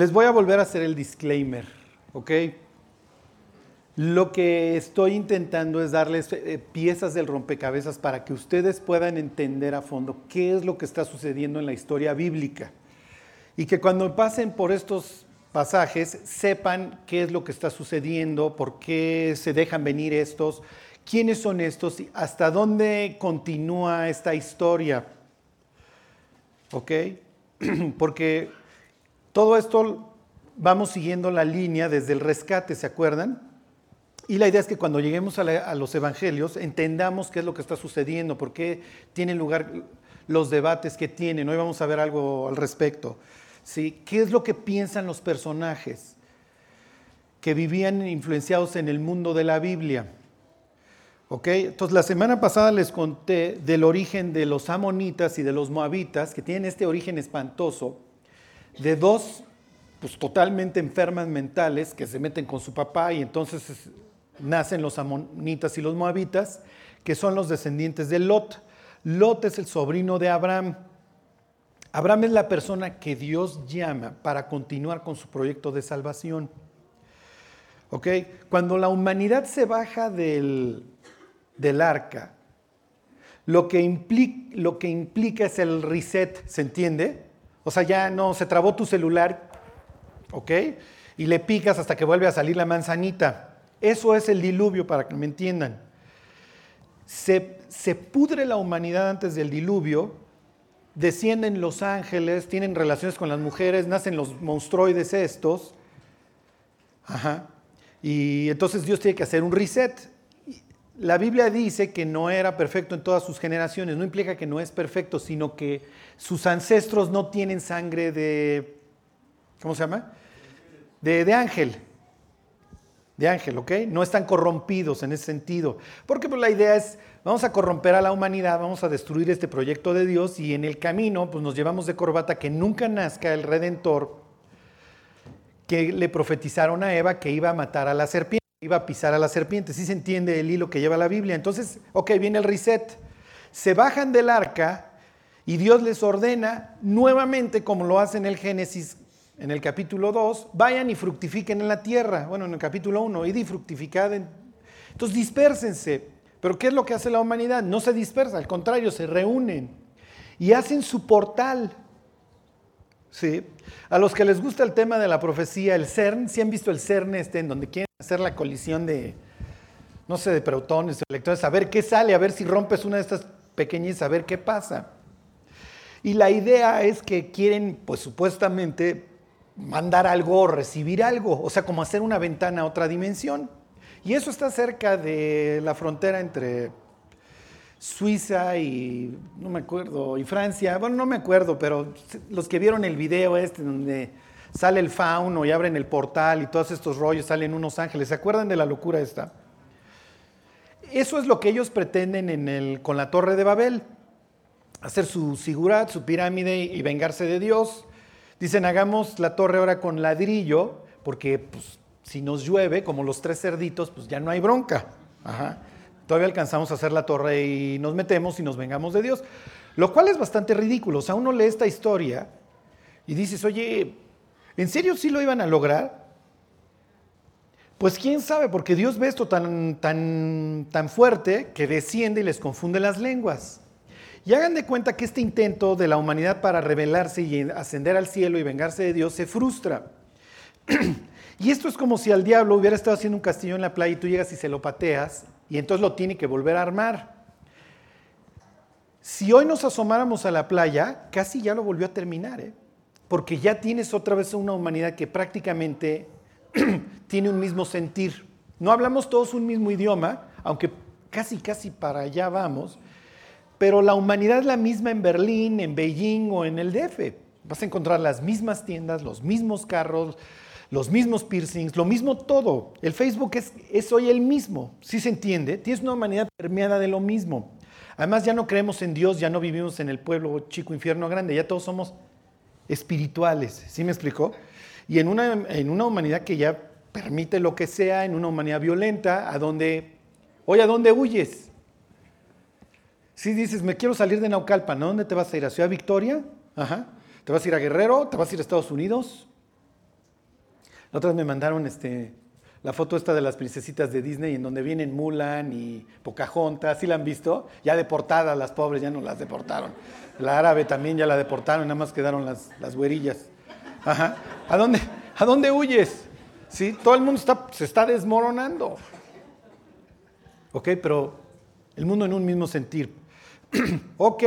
Les voy a volver a hacer el disclaimer, ¿ok? Lo que estoy intentando es darles eh, piezas del rompecabezas para que ustedes puedan entender a fondo qué es lo que está sucediendo en la historia bíblica. Y que cuando pasen por estos pasajes sepan qué es lo que está sucediendo, por qué se dejan venir estos, quiénes son estos y hasta dónde continúa esta historia. ¿Ok? Porque todo esto vamos siguiendo la línea desde el rescate, ¿se acuerdan? Y la idea es que cuando lleguemos a, los evangelios entendamos qué es lo que está sucediendo, por qué tienen lugar los debates que tienen. Hoy vamos a ver algo al respecto. ¿sí? ¿Qué es lo que piensan los personajes que vivían influenciados en el mundo de la Biblia? ¿Ok? Entonces la semana pasada les conté del origen de los amonitas y de los moabitas, que tienen este origen espantoso, de dos pues totalmente enfermas mentales que se meten con su papá y entonces nacen los amonitas y los moabitas, que son los descendientes de Lot. Lot es el sobrino de Abraham. Abraham es la persona que Dios llama para continuar con su proyecto de salvación. ¿Ok? Cuando la humanidad se baja del, del arca, lo que, implica, lo que implica es el reset, ¿se entiende? O sea, ya no, se trabó tu celular, ¿ok? Y le picas hasta que vuelve a salir la manzanita. Eso es el diluvio, para que me entiendan. Se, se pudre la humanidad antes del diluvio, descienden los ángeles, tienen relaciones con las mujeres, nacen los monstruoides estos. Ajá. Y entonces Dios tiene que hacer un reset. La Biblia dice que no era perfecto en todas sus generaciones. No implica que no es perfecto, sino que sus ancestros no tienen sangre de, ¿cómo se llama? De, ángel. De ángel, ¿ok? No están corrompidos en ese sentido. Porque pues, la idea es, vamos a corromper a la humanidad, vamos a destruir este proyecto de Dios y en el camino pues, nos llevamos de corbata que nunca nazca el redentor que le profetizaron a Eva que iba a matar a la serpiente iba a pisar a la serpiente. Sí se entiende el hilo que lleva la Biblia. Entonces, ok, viene el reset. Se bajan del arca y Dios les ordena nuevamente, como lo hace en el Génesis, en el capítulo 2, vayan y fructifiquen en la tierra. Bueno, en el capítulo 1, id y fructificad. Entonces, dispersense. Pero ¿qué es lo que hace la humanidad? No se dispersa, al contrario, se reúnen y hacen su portal. ¿Sí? A los que les gusta el tema de la profecía, el CERN, si han visto el CERN este, en donde quieren hacer la colisión de, no sé, de protones, de electrones, a ver qué sale, a ver si rompes una de estas pequeñas, a ver qué pasa. Y la idea es que quieren, pues supuestamente, mandar algo o recibir algo, o sea, como hacer una ventana a otra dimensión. Y eso está cerca de la frontera entre Suiza y, no me acuerdo, y Francia, bueno, no me acuerdo, pero los que vieron el video este donde sale el fauno y abren el portal y todos estos rollos, salen unos ángeles. ¿Se acuerdan de la locura esta? Eso es lo que ellos pretenden en el, con la torre de Babel, hacer su sigurat, su pirámide y vengarse de Dios. Dicen, hagamos la torre ahora con ladrillo, porque pues, si nos llueve, como los tres cerditos, pues ya no hay bronca. Todavía alcanzamos a hacer la torre y nos metemos y nos vengamos de Dios. Lo cual es bastante ridículo. O sea, uno lee esta historia y dices, oye, ¿En serio sí lo iban a lograr? Pues quién sabe, porque Dios ve esto tan, tan, tan fuerte que desciende y les confunde las lenguas. Y hagan de cuenta que este intento de la humanidad para rebelarse y ascender al cielo y vengarse de Dios se frustra. y esto es como si al diablo hubiera estado haciendo un castillo en la playa y tú llegas y se lo pateas y entonces lo tiene que volver a armar. Si hoy nos asomáramos a la playa, casi ya lo volvió a terminar. ¿eh? porque ya tienes otra vez una humanidad que prácticamente tiene un mismo sentir. No hablamos todos un mismo idioma, aunque casi, casi para allá vamos, pero la humanidad es la misma en Berlín, en Beijing o en el DF. Vas a encontrar las mismas tiendas, los mismos carros, los mismos piercings, lo mismo todo. El Facebook es, hoy el mismo, ¿sí se entiende? Tienes una humanidad permeada de lo mismo. Además ya no creemos en Dios, ya no vivimos en el pueblo chico, infierno grande, ya todos somos espirituales, ¿sí me explicó? Y en una, en una humanidad que ya permite lo que sea, en una humanidad violenta, a donde, oye, ¿a dónde huyes? Si dices, me quiero salir de Naucalpan, ¿a dónde te vas a ir? ¿A Ciudad Victoria? Ajá. ¿Te vas a ir a Guerrero? ¿Te vas a ir a Estados Unidos? La otra vez me mandaron este, la foto esta de las princesitas de Disney en donde vienen Mulan y Pocahontas, ¿sí la han visto? Ya deportadas las pobres, ya no las deportaron. La árabe también ya la deportaron, nada más quedaron las, las güerillas. Ajá. ¿A dónde, ¿A dónde huyes? ¿Sí? Todo el mundo se está desmoronando. ¿Ok? Pero el mundo en un mismo sentir. ok,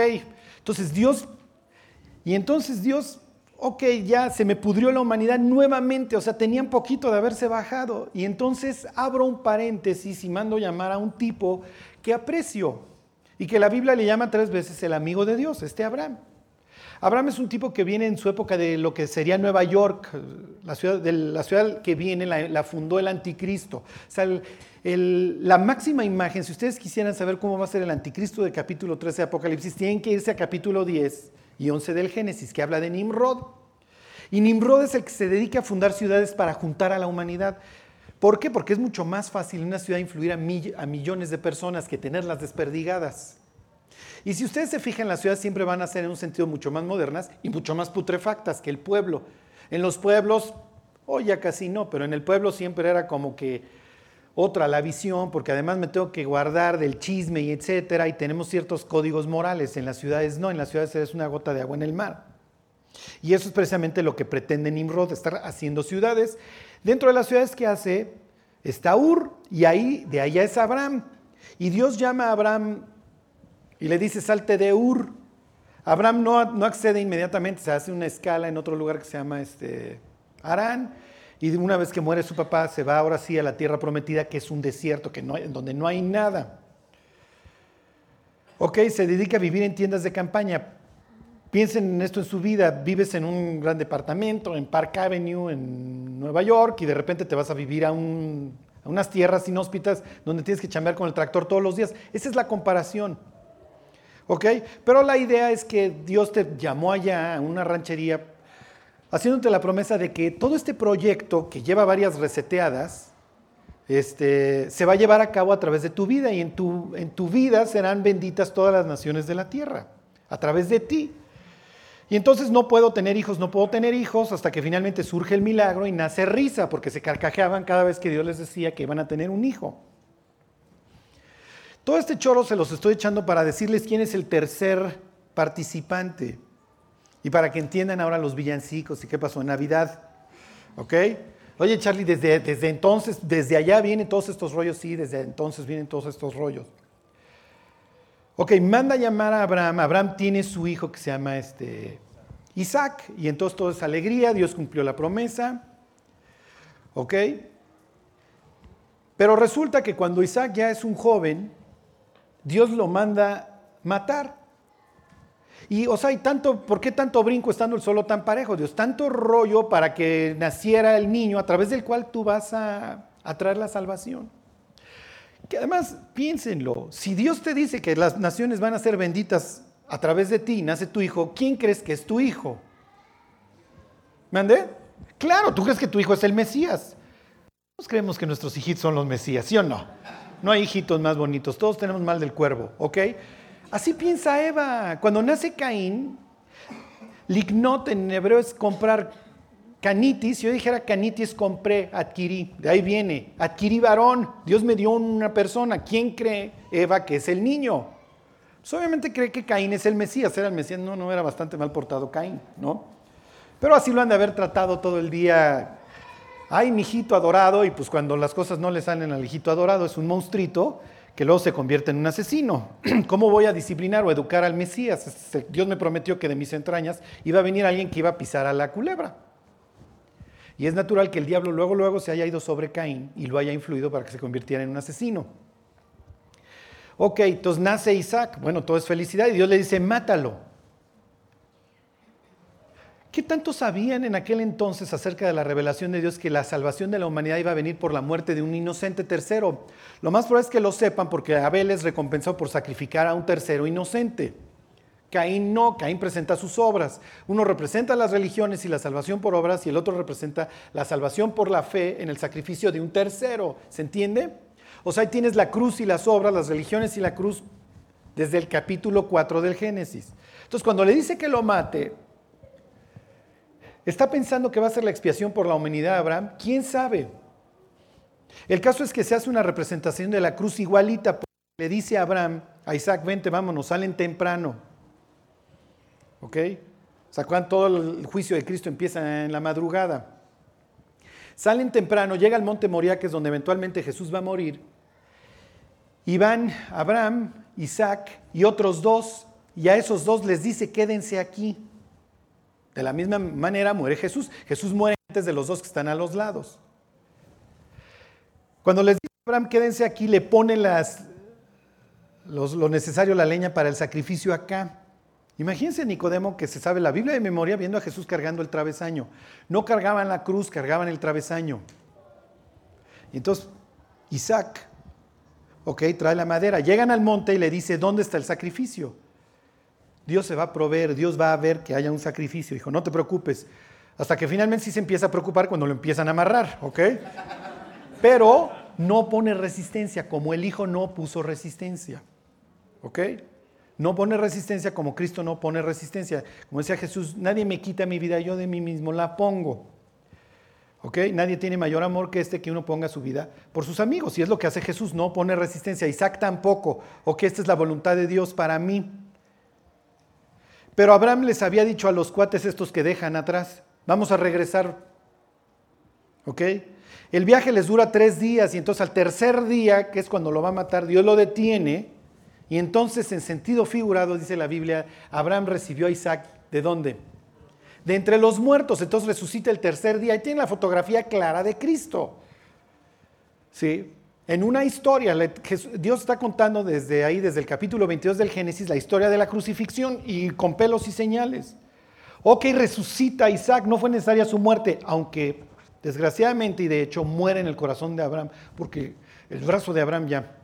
entonces Dios, y entonces Dios ok, ya se me pudrió la humanidad nuevamente, o sea, tenían poquito de haberse bajado. Y entonces abro un paréntesis y mando llamar a un tipo que aprecio y que la Biblia le llama tres veces el amigo de Dios, este Abraham. Abraham es un tipo que viene en su época de lo que sería Nueva York, la ciudad, de la ciudad que viene la, fundó el anticristo. O sea, la máxima imagen, si ustedes quisieran saber cómo va a ser el anticristo de capítulo 13 de Apocalipsis, tienen que irse a capítulo 10 y 11 del Génesis, que habla de Nimrod. Y Nimrod es el que se dedica a fundar ciudades para juntar a la humanidad. ¿Por qué? Porque es mucho más fácil en una ciudad influir a, millones de personas que tenerlas desperdigadas. Y si ustedes se fijan, las ciudades siempre van a ser en un sentido mucho más modernas y mucho más putrefactas que el pueblo. En los pueblos, hoy ya casi no, pero en el pueblo siempre era como que otra la visión, porque además me tengo que guardar del chisme y etcétera, y tenemos ciertos códigos morales. En las ciudades no, en las ciudades eres una gota de agua en el mar. Y eso es precisamente lo que pretende Nimrod, estar haciendo ciudades. Dentro de las ciudades que hace está Ur, y ahí, de allá es Abraham. Y Dios llama a Abraham y le dice, salte de Ur. Abraham no, no accede inmediatamente, se hace una escala en otro lugar que se llama este, Arán y una vez que muere su papá, se va ahora sí a la tierra prometida, que es un desierto, que donde no hay nada. Ok, se dedica a vivir en tiendas de campaña. Piensen en esto en su vida. Vives en un gran departamento, en Park Avenue, en Nueva York, y de repente te vas a vivir a, a unas tierras inhóspitas donde tienes que chambear con el tractor todos los días. Esa es la comparación. ¿Ok? Pero la idea es que Dios te llamó allá a una ranchería haciéndote la promesa de que todo este proyecto, que lleva varias reseteadas, este, se va a llevar a cabo a través de tu vida y en tu, en tu vida serán benditas todas las naciones de la tierra, a través de ti. Y entonces no puedo tener hijos, no puedo tener hijos hasta que finalmente surge el milagro y nace risa, porque se carcajeaban cada vez que Dios les decía que iban a tener un hijo. Todo este choro se los estoy echando para decirles quién es el tercer participante. Y para que entiendan ahora los villancicos y qué pasó en Navidad. ¿Ok? Oye, Charlie, desde, entonces, desde allá vienen todos estos rollos, sí, desde entonces vienen todos estos rollos. Ok, manda a llamar a Abraham. Abraham tiene su hijo que se llama este, Isaac, y entonces todo es alegría, Dios cumplió la promesa. ¿Ok? Pero resulta que cuando Isaac ya es un joven, Dios lo manda matar. Y, o sea, hay tanto, ¿por qué tanto brinco estando el solo tan parejo, Dios? Tanto rollo para que naciera el niño a través del cual tú vas a, a traer la salvación. Que además, piénsenlo, si Dios te dice que las naciones van a ser benditas a través de ti, nace tu hijo, ¿quién crees que es tu hijo? ¿Mande? Claro, tú crees que tu hijo es el Mesías. Todos creemos que nuestros hijitos son los Mesías, ¿sí o no? No hay hijitos más bonitos, todos tenemos mal del cuervo, ¿ok? Así piensa Eva. Cuando nace Caín, lignot en hebreo es comprar canitis. Yo dijera canitis, compré, adquirí. De ahí viene. Adquirí varón. Dios me dio una persona. ¿Quién cree Eva que es el niño? Pues obviamente cree que Caín es el Mesías. Era el Mesías. No, no era bastante mal portado Caín, ¿no? Pero así lo han de haber tratado todo el día. Ay, mi hijito adorado. Y pues cuando las cosas no le salen al hijito adorado, es un monstruito que luego se convierte en un asesino. ¿Cómo voy a disciplinar o educar al Mesías? Dios me prometió que de mis entrañas iba a venir alguien que iba a pisar a la culebra. Y es natural que el diablo luego, luego se haya ido sobre Caín y lo haya influido para que se convirtiera en un asesino. Ok, entonces nace Isaac. Bueno, todo es felicidad y Dios le dice, mátalo. ¿Qué tanto sabían en aquel entonces acerca de la revelación de Dios que la salvación de la humanidad iba a venir por la muerte de un inocente tercero? Lo más probable es que lo sepan porque Abel les recompensó por sacrificar a un tercero inocente. Caín no, Caín presenta sus obras. Uno representa las religiones y la salvación por obras y el otro representa la salvación por la fe en el sacrificio de un tercero. ¿Se entiende? O sea, ahí tienes la cruz y las obras, las religiones y la cruz desde el capítulo 4 del Génesis. Entonces, cuando le dice que lo mate, ¿Está pensando que va a ser la expiación por la humanidad Abraham? ¿Quién sabe? El caso es que se hace una representación de la cruz igualita. Le dice a Abraham, a Isaac, vente, vámonos, salen temprano. ¿Ok? O sea, todo el juicio de Cristo empieza en la madrugada. Salen temprano, llega al monte Moria, que es donde eventualmente Jesús va a morir. Y van Abraham, Isaac y otros dos, y a esos dos les dice, quédense aquí. De la misma manera muere Jesús. Jesús muere antes de los dos que están a los lados. Cuando les dice Abraham, quédense aquí, le pone las, lo necesario, la leña para el sacrificio acá. Imagínense Nicodemo que se sabe la Biblia de memoria viendo a Jesús cargando el travesaño. No cargaban la cruz, cargaban el travesaño. Y entonces Isaac, ok, trae la madera. Llegan al monte y le dice, ¿dónde está el sacrificio? Dios se va a proveer, Dios va a ver que haya un sacrificio. Dijo, no te preocupes. Hasta que finalmente sí se empieza a preocupar cuando lo empiezan a amarrar, ¿ok? Pero no pone resistencia, como el Hijo no puso resistencia, ¿ok? No pone resistencia como Cristo no pone resistencia. Como decía Jesús, nadie me quita mi vida, yo de mí mismo la pongo. ¿Ok? Nadie tiene mayor amor que este que uno ponga su vida por sus amigos. Y es lo que hace Jesús, no pone resistencia. Isaac tampoco. ¿Ok? Esta es la voluntad de Dios para mí. Pero Abraham les había dicho a los cuates estos que dejan atrás, vamos a regresar. ¿Ok? El viaje les dura tres días y entonces al tercer día, que es cuando lo va a matar, Dios lo detiene. Y entonces en sentido figurado, dice la Biblia, Abraham recibió a Isaac de dónde? De entre los muertos. Entonces resucita el tercer día y tiene la fotografía clara de Cristo. ¿Sí? En una historia, Dios está contando desde ahí, desde el capítulo 22 del Génesis, la historia de la crucifixión y con pelos y señales. Ok, resucita Isaac, no fue necesaria su muerte, aunque desgraciadamente y de hecho muere en el corazón de Abraham, porque el brazo de Abraham ya,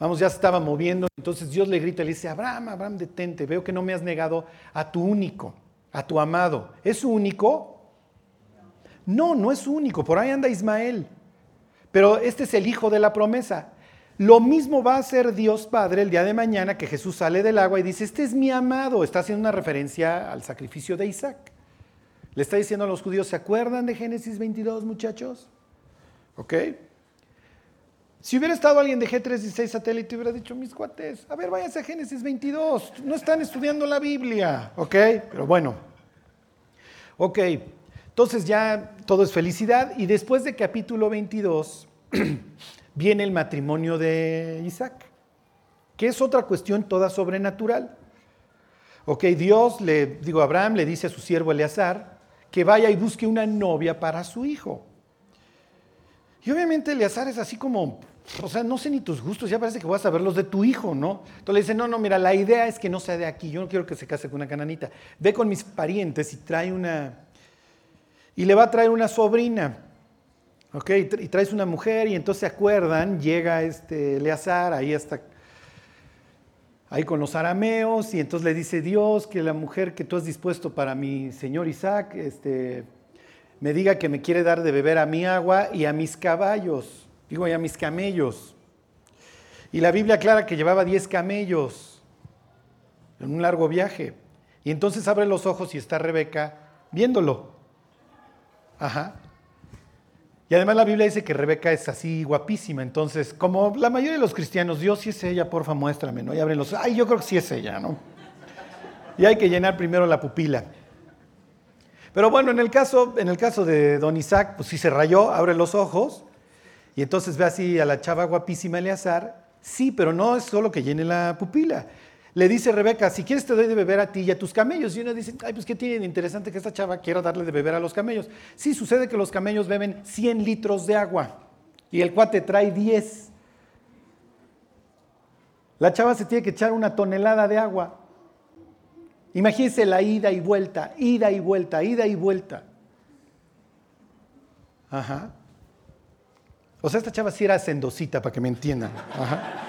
vamos, ya estaba moviendo. Entonces Dios le grita, le dice, Abraham, Abraham, detente, veo que no me has negado a tu único, a tu amado. ¿Es único? No, no es único, por ahí anda Ismael. Pero este es el hijo de la promesa. Lo mismo va a hacer Dios Padre el día de mañana que Jesús sale del agua y dice, este es mi amado. Está haciendo una referencia al sacrificio de Isaac. Le está diciendo a los judíos, ¿se acuerdan de Génesis 22, muchachos? ¿Ok? Si hubiera estado alguien de G316 satélite, hubiera dicho, mis cuates, a ver, váyanse a Génesis 22, no están estudiando la Biblia, ¿ok? Pero bueno, ok, entonces ya todo es felicidad y después de capítulo 22 viene el matrimonio de Isaac, que es otra cuestión toda sobrenatural. Ok, Dios le, digo, Abraham le dice a su siervo Eleazar que vaya y busque una novia para su hijo. Y obviamente Eleazar es así como, o sea, no sé ni tus gustos, ya parece que voy a saber los de tu hijo, ¿no? Entonces le dice, no, no, mira, la idea es que no sea de aquí, yo no quiero que se case con una cananita. Ve con mis parientes y trae una, y le va a traer una sobrina. ¿Ok? Y traes una mujer y entonces se acuerdan, llega este Eleazar, ahí está, ahí con los arameos, y entonces le dice Dios que la mujer que tú has dispuesto para mi señor Isaac, este, me diga que me quiere dar de beber a mi agua y a mis caballos, digo, y a mis camellos. Y la Biblia aclara que llevaba 10 camellos en un largo viaje. Y entonces abre los ojos y está Rebeca viéndolo. Ajá. Y además la Biblia dice que Rebeca es así guapísima, entonces, como la mayoría de los cristianos, Dios si es ella, porfa, muéstrame, ¿no? Y abren los, ay, yo creo que sí es ella, ¿no? Y hay que llenar primero la pupila. Pero bueno, en el caso, en el caso de don Isaac, pues sí se rayó, abre los ojos, y entonces ve así a la chava guapísima Eleazar, sí, pero no es solo que llene la pupila le dice Rebeca, si quieres te doy de beber a ti y a tus camellos. Y uno dice, ay, pues qué tiene de interesante que esta chava quiera darle de beber a los camellos. Sí, sucede que los camellos beben 100 litros de agua y el cuate trae 10. La chava se tiene que echar una tonelada de agua. Imagínense la ida y vuelta, ida y vuelta, ida y vuelta. Ajá. O sea, esta chava sí era sendosita, para que me entiendan. Ajá.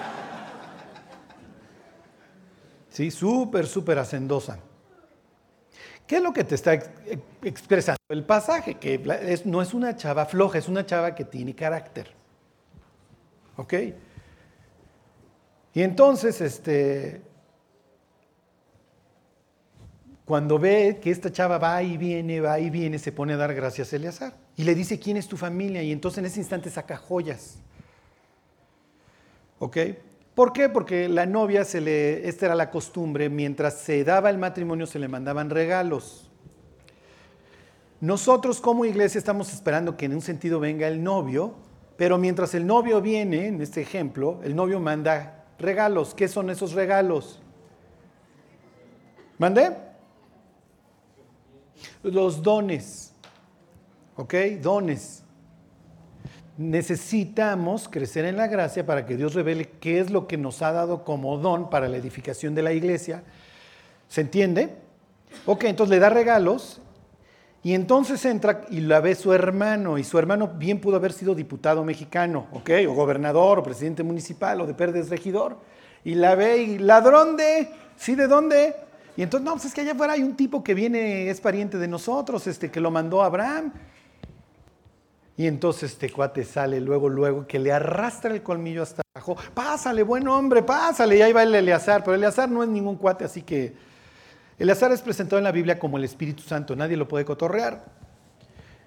¿Sí? Súper, súper hacendosa. ¿Qué es lo que te está expresando el pasaje? Que no es una chava floja, es una chava que tiene carácter. ¿Ok? Y entonces, este, cuando ve que esta chava va y viene, va y viene, se pone a dar gracias a Eleazar. Y le dice, ¿quién es tu familia? Y entonces en ese instante saca joyas. ¿Ok? ¿Por qué? Porque la novia se le, esta era la costumbre, mientras se daba el matrimonio se le mandaban regalos. Nosotros como iglesia estamos esperando que en un sentido venga el novio, pero mientras el novio viene, en este ejemplo, el novio manda regalos. ¿Qué son esos regalos? ¿Mande? Los dones. ¿Ok? Dones. Necesitamos crecer en la gracia para que Dios revele qué es lo que nos ha dado como don para la edificación de la iglesia. ¿Se entiende? Ok, entonces le da regalos y entonces entra y la ve su hermano, y su hermano bien pudo haber sido diputado mexicano, ¿ok? O gobernador, o presidente municipal, o de Perdes regidor. Y la ve y, ¿ladrón de? ¿Sí de dónde? Y entonces, no, pues es que allá afuera hay un tipo que viene, es pariente de nosotros, este, que lo mandó Abraham. Y entonces este cuate sale luego, luego, que le arrastra el colmillo hasta abajo. Pásale, buen hombre, pásale. Y ahí va el Eleazar, pero Eleazar no es ningún cuate, así que el azar es presentado en la Biblia como el Espíritu Santo, nadie lo puede cotorrear.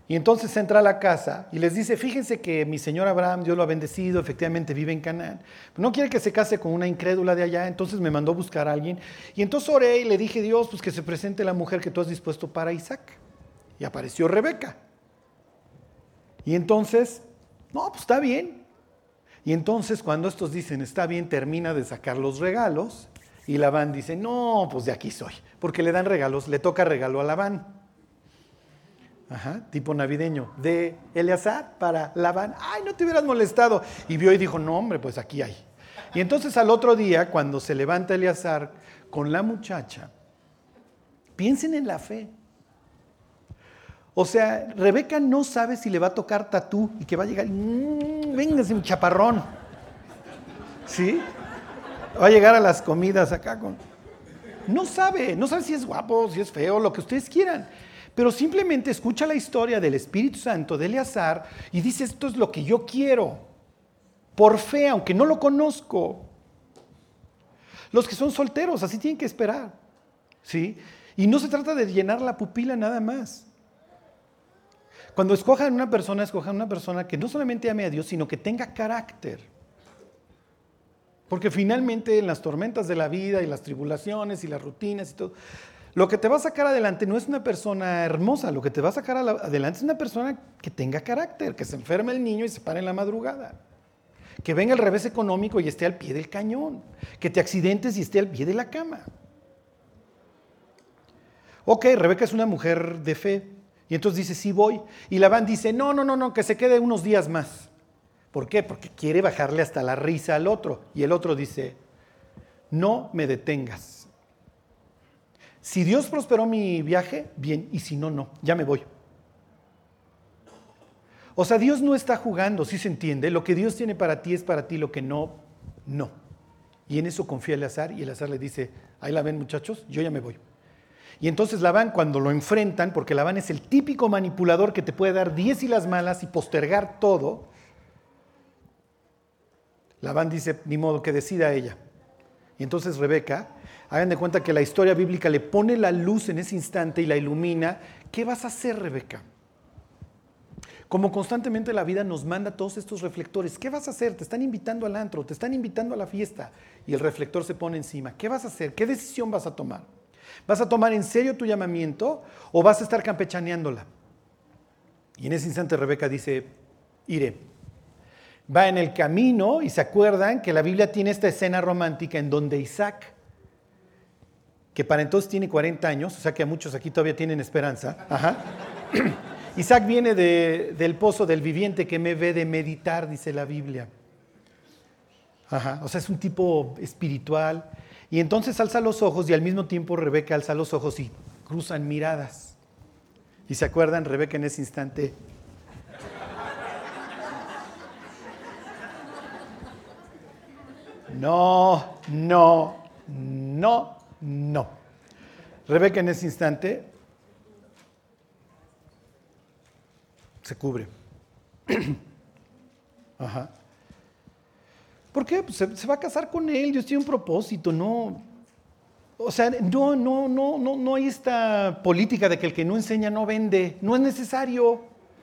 Y entonces entra a la casa y les dice, fíjense que mi señor Abraham, Dios lo ha bendecido, efectivamente vive en Canaán. No quiere que se case con una incrédula de allá, entonces me mandó buscar a alguien. Y entonces oré y le dije, Dios, pues que se presente la mujer que tú has dispuesto para Isaac. Y apareció Rebeca. Y entonces, no, pues está bien. Y entonces cuando estos dicen, está bien, termina de sacar los regalos y Labán dice, no, pues de aquí soy, porque le dan regalos, le toca regalo a Labán. Ajá, tipo navideño, de Eleazar para Labán. Ay, no te hubieras molestado. Y vio y dijo, no, hombre, pues aquí hay. Y entonces al otro día, cuando se levanta Eleazar con la muchacha, piensen en la fe. O sea, Rebeca no sabe si le va a tocar tatú y que va a llegar, mmm, véngase un chaparrón. ¿Sí? Va a llegar a las comidas acá con... No sabe, no sabe si es guapo, si es feo, lo que ustedes quieran. Pero simplemente escucha la historia del Espíritu Santo de Eleazar y dice, esto es lo que yo quiero. Por fe, aunque no lo conozco. Los que son solteros, así tienen que esperar. ¿Sí? Y no se trata de llenar la pupila nada más. Cuando escojan una persona, escojan una persona que no solamente ame a Dios, sino que tenga carácter. Porque finalmente en las tormentas de la vida y las tribulaciones y las rutinas y todo, lo que te va a sacar adelante no es una persona hermosa, lo que te va a sacar adelante es una persona que tenga carácter, que se enferme el niño y se pare en la madrugada. Que venga el revés económico y esté al pie del cañón. Que te accidentes y esté al pie de la cama. Ok, Rebeca es una mujer de fe. Y entonces dice, sí voy. Y Labán dice, no, no, no, no, que se quede unos días más. ¿Por qué? Porque quiere bajarle hasta la risa al otro. Y el otro dice, no me detengas. Si Dios prosperó mi viaje, bien, y si no, no, ya me voy. O sea, Dios no está jugando, si se entiende. Lo que Dios tiene para ti es para ti, lo que no, no. Y en eso confía el azar y el azar le dice, ahí la ven muchachos, yo ya me voy. Y entonces Labán cuando lo enfrentan, porque Labán es el típico manipulador que te puede dar diez y las malas y postergar todo, Labán dice, ni modo, que decida ella. Y entonces Rebeca, hagan de cuenta que la historia bíblica le pone la luz en ese instante y la ilumina. ¿Qué vas a hacer, Rebeca? Como constantemente la vida nos manda todos estos reflectores, ¿qué vas a hacer? Te están invitando al antro, te están invitando a la fiesta y el reflector se pone encima. ¿Qué vas a hacer? ¿Qué decisión vas a tomar? ¿Vas a tomar en serio tu llamamiento o vas a estar campechaneándola? Y en ese instante Rebeca dice, iré va en el camino y se acuerdan que la Biblia tiene esta escena romántica en donde Isaac, que para entonces tiene 40 años, o sea que a muchos aquí todavía tienen esperanza, Isaac viene del pozo del viviente que me ve de meditar, dice la Biblia. o sea, es un tipo espiritual. Y entonces alza los ojos y al mismo tiempo Rebeca alza los ojos y cruzan miradas. Y se acuerdan, Rebeca en ese instante No, no, no, no. Rebeca en ese instante se cubre. Ajá. ¿Por qué? Pues se, va a casar con él, Dios tiene un propósito, no. o sea, no, no, no, no, no hay esta política de que el que no enseña no vende. No es necesario.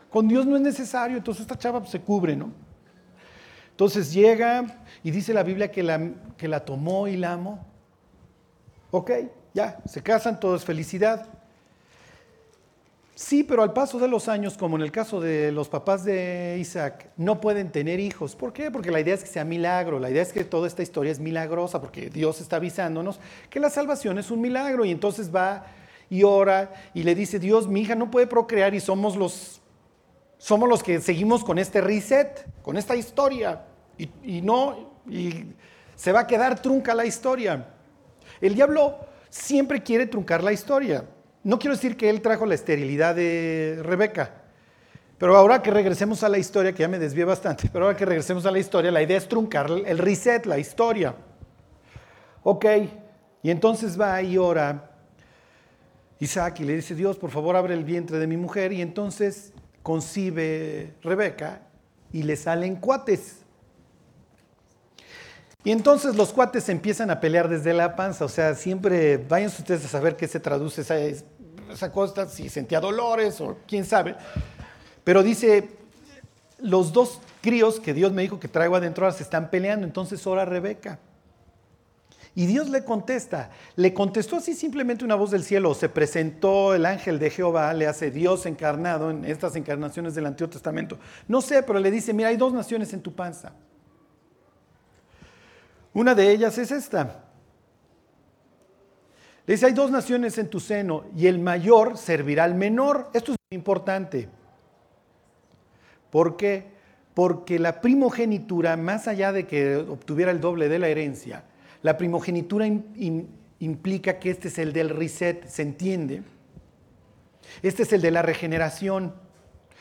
Con Dios no es necesario. Entonces esta chava pues, se cubre, ¿no? Entonces llega y dice la Biblia que la, que la tomó y la amó. Ok, ya, se casan, todo es felicidad. Sí, pero al paso de los años, como en el caso de los papás de Isaac, no pueden tener hijos. ¿Por qué? Porque la idea es que sea milagro, la idea es que toda esta historia es milagrosa, porque Dios está avisándonos que la salvación es un milagro. Y entonces va y ora y le dice, Dios, mi hija no puede procrear y somos los, somos los que seguimos con este reset, con esta historia. Y, y no, y se va a quedar trunca la historia. El diablo siempre quiere truncar la historia. No quiero decir que él trajo la esterilidad de Rebeca, pero ahora que regresemos a la historia, que ya me desvié bastante, pero ahora que regresemos a la historia, la idea es truncar el reset, la historia. Ok, y entonces va y ora Isaac y le dice, Dios, por favor abre el vientre de mi mujer, y entonces concibe Rebeca y le salen cuates. Y entonces los cuates empiezan a pelear desde la panza, o sea, siempre vayan ustedes a saber qué se traduce esa, esa cosa, si sentía dolores o quién sabe. Pero dice, los dos críos que Dios me dijo que traigo adentro se están peleando, entonces ora Rebeca. Y Dios le contesta, le contestó así simplemente una voz del cielo, se presentó el ángel de Jehová, le hace Dios encarnado en estas encarnaciones del Antiguo Testamento. No sé, pero le dice, mira, hay dos naciones en tu panza. Una de ellas es esta. Dice, hay dos naciones en tu seno y el mayor servirá al menor. Esto es muy importante. ¿Por qué? Porque la primogenitura, más allá de que obtuviera el doble de la herencia, la primogenitura implica que este es el del reset, ¿se entiende? Este es el de la regeneración.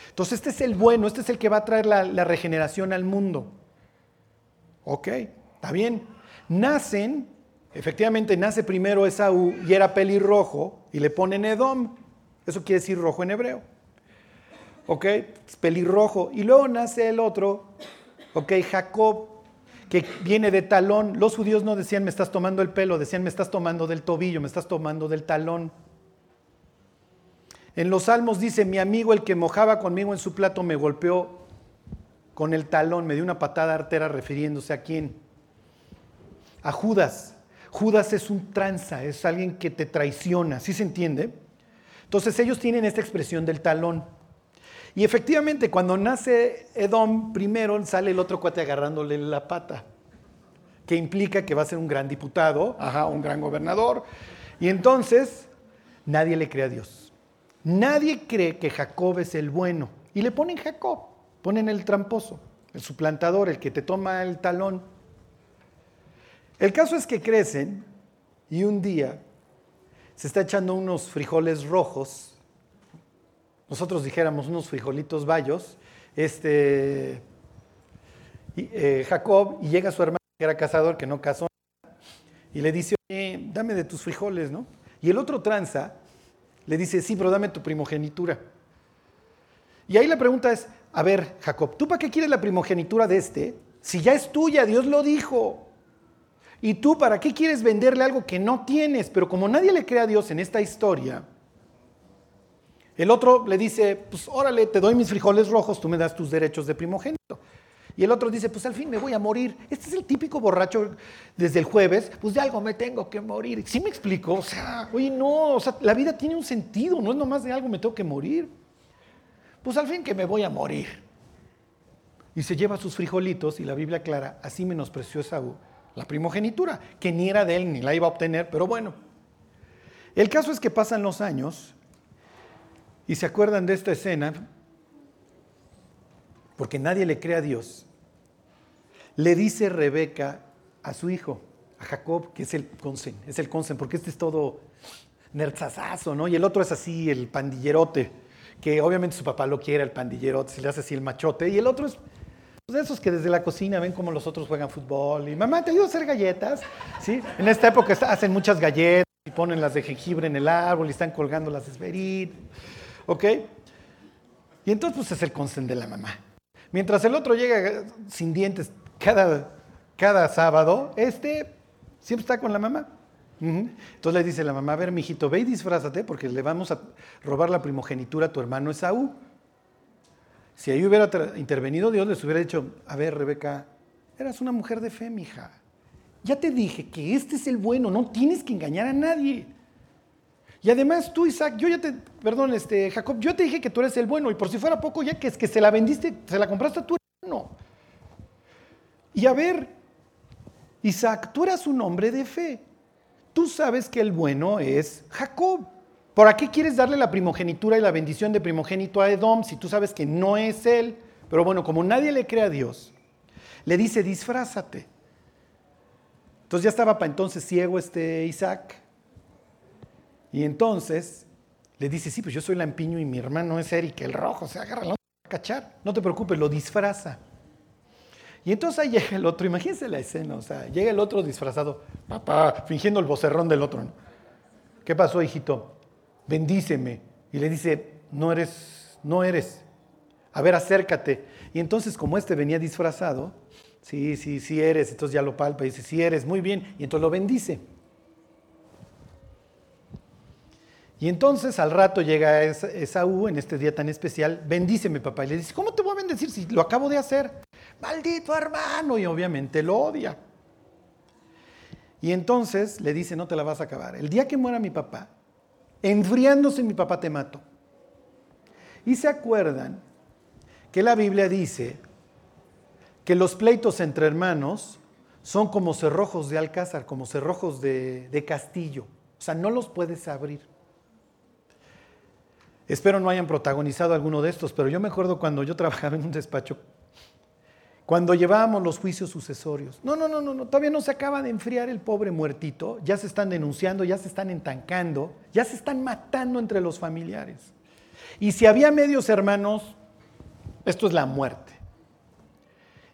Entonces este es el bueno, este es el que va a traer la, la regeneración al mundo. ¿Ok? ¿Está bien? Nacen, efectivamente nace primero Esaú y era pelirrojo y le ponen Edom. Eso quiere decir rojo en hebreo. ¿Ok? Es pelirrojo. Y luego nace el otro, ¿ok? Jacob, que viene de talón. Los judíos no decían me estás tomando el pelo, decían me estás tomando del tobillo, me estás tomando del talón. En los salmos dice, mi amigo el que mojaba conmigo en su plato me golpeó con el talón, me dio una patada artera refiriéndose a quién a Judas. Judas es un tranza, es alguien que te traiciona, ¿sí se entiende? Entonces ellos tienen esta expresión del talón. Y efectivamente, cuando nace Edom, primero sale el otro cuate agarrándole la pata, que implica que va a ser un gran diputado, ajá, un gran gobernador. Y entonces nadie le cree a Dios. Nadie cree que Jacob es el bueno. Y le ponen Jacob, ponen el tramposo, el suplantador, el que te toma el talón. El caso es que crecen y un día se está echando unos frijoles rojos, nosotros dijéramos unos frijolitos bayos, este, eh, Jacob, y llega su hermano que era cazador, que no casó, y le dice, oye, dame de tus frijoles, ¿no? Y el otro tranza le dice, sí, pero dame tu primogenitura. Y ahí la pregunta es, a ver, Jacob, ¿tú para qué quieres la primogenitura de este? Si ya es tuya, Dios lo dijo. ¿Y tú para qué quieres venderle algo que no tienes? Pero como nadie le cree a Dios en esta historia, el otro le dice, pues órale, te doy mis frijoles rojos, tú me das tus derechos de primogénito. Y el otro dice, pues al fin me voy a morir. Este es el típico borracho desde el jueves, pues de algo me tengo que morir. ¿Sí me explico? O sea, oye, no, o sea, la vida tiene un sentido, no es nomás de algo me tengo que morir. Pues al fin que me voy a morir. Y se lleva sus frijolitos y la Biblia clara, así menospreció Saúl la primogenitura, que ni era de él ni la iba a obtener, pero bueno. El caso es que pasan los años y se acuerdan de esta escena, porque nadie le cree a Dios. Le dice Rebeca a su hijo, a Jacob, que es el consen, es el consen, porque este es todo nerzazazo, ¿no? Y el otro es así, el pandillerote, que obviamente su papá lo quiere, el pandillerote, se le hace así el machote, y el otro es pues, esos que desde la cocina ven cómo los otros juegan fútbol y mamá, ¿te ayudo a hacer galletas? ¿Sí? En esta época hacen muchas galletas y ponen las de jengibre en el árbol y están colgando las esferitas. ¿Ok? Y entonces pues es el consent de la mamá. Mientras el otro llega sin dientes cada, cada sábado, este siempre está con la mamá. Entonces le dice la mamá, a ver, mijito, ve y disfrázate porque le vamos a robar la primogenitura a tu hermano Esaú. Si ahí hubiera intervenido Dios, les hubiera dicho, a ver, Rebeca, eras una mujer de fe, mija. Ya te dije que este es el bueno, no tienes que engañar a nadie. Y además tú, Isaac, yo ya te, perdón, este, Jacob, yo te dije que tú eres el bueno y por si fuera poco, ya que es que se la vendiste, se la compraste a tu hermano. Y a ver, Isaac, tú eras un hombre de fe. Tú sabes que el bueno es Jacob. ¿Por qué quieres darle la primogenitura y la bendición de primogénito a Edom si tú sabes que no es él? Pero bueno, como nadie le cree a Dios, le dice, disfrázate. Entonces ya estaba para entonces ciego este Isaac. Y entonces le dice, sí, pues yo soy Lampiño y mi hermano es Eric, el rojo, se agarra, no a cachar, no te preocupes, lo disfraza. Y entonces ahí llega el otro, imagínense la escena, o sea, llega el otro disfrazado, papá, fingiendo el vocerrón del otro. ¿Qué pasó, hijito? Bendíceme. Y le dice, no eres, no eres. A ver, acércate. Y entonces, como este venía disfrazado, sí, sí, sí eres, entonces ya lo palpa y dice, sí eres, muy bien, y entonces lo bendice. Y entonces al rato llega Esaú en este día tan especial, bendíceme papá, y le dice, ¿cómo te voy a bendecir si lo acabo de hacer? maldito hermano, y obviamente lo odia. Y entonces le dice, no te la vas a acabar. El día que muera mi papá, enfriándose mi papá te mato. Y se acuerdan que la Biblia dice que los pleitos entre hermanos son como cerrojos de alcázar, como cerrojos de, de castillo. O sea, no los puedes abrir. Espero no hayan protagonizado alguno de estos, pero yo me acuerdo cuando yo trabajaba en un despacho cuando llevábamos los juicios sucesorios. No, no, no, no, todavía no se acaba de enfriar el pobre muertito, ya se están denunciando, ya se están entancando, ya se están matando entre los familiares. Y si había medios hermanos, esto es la muerte.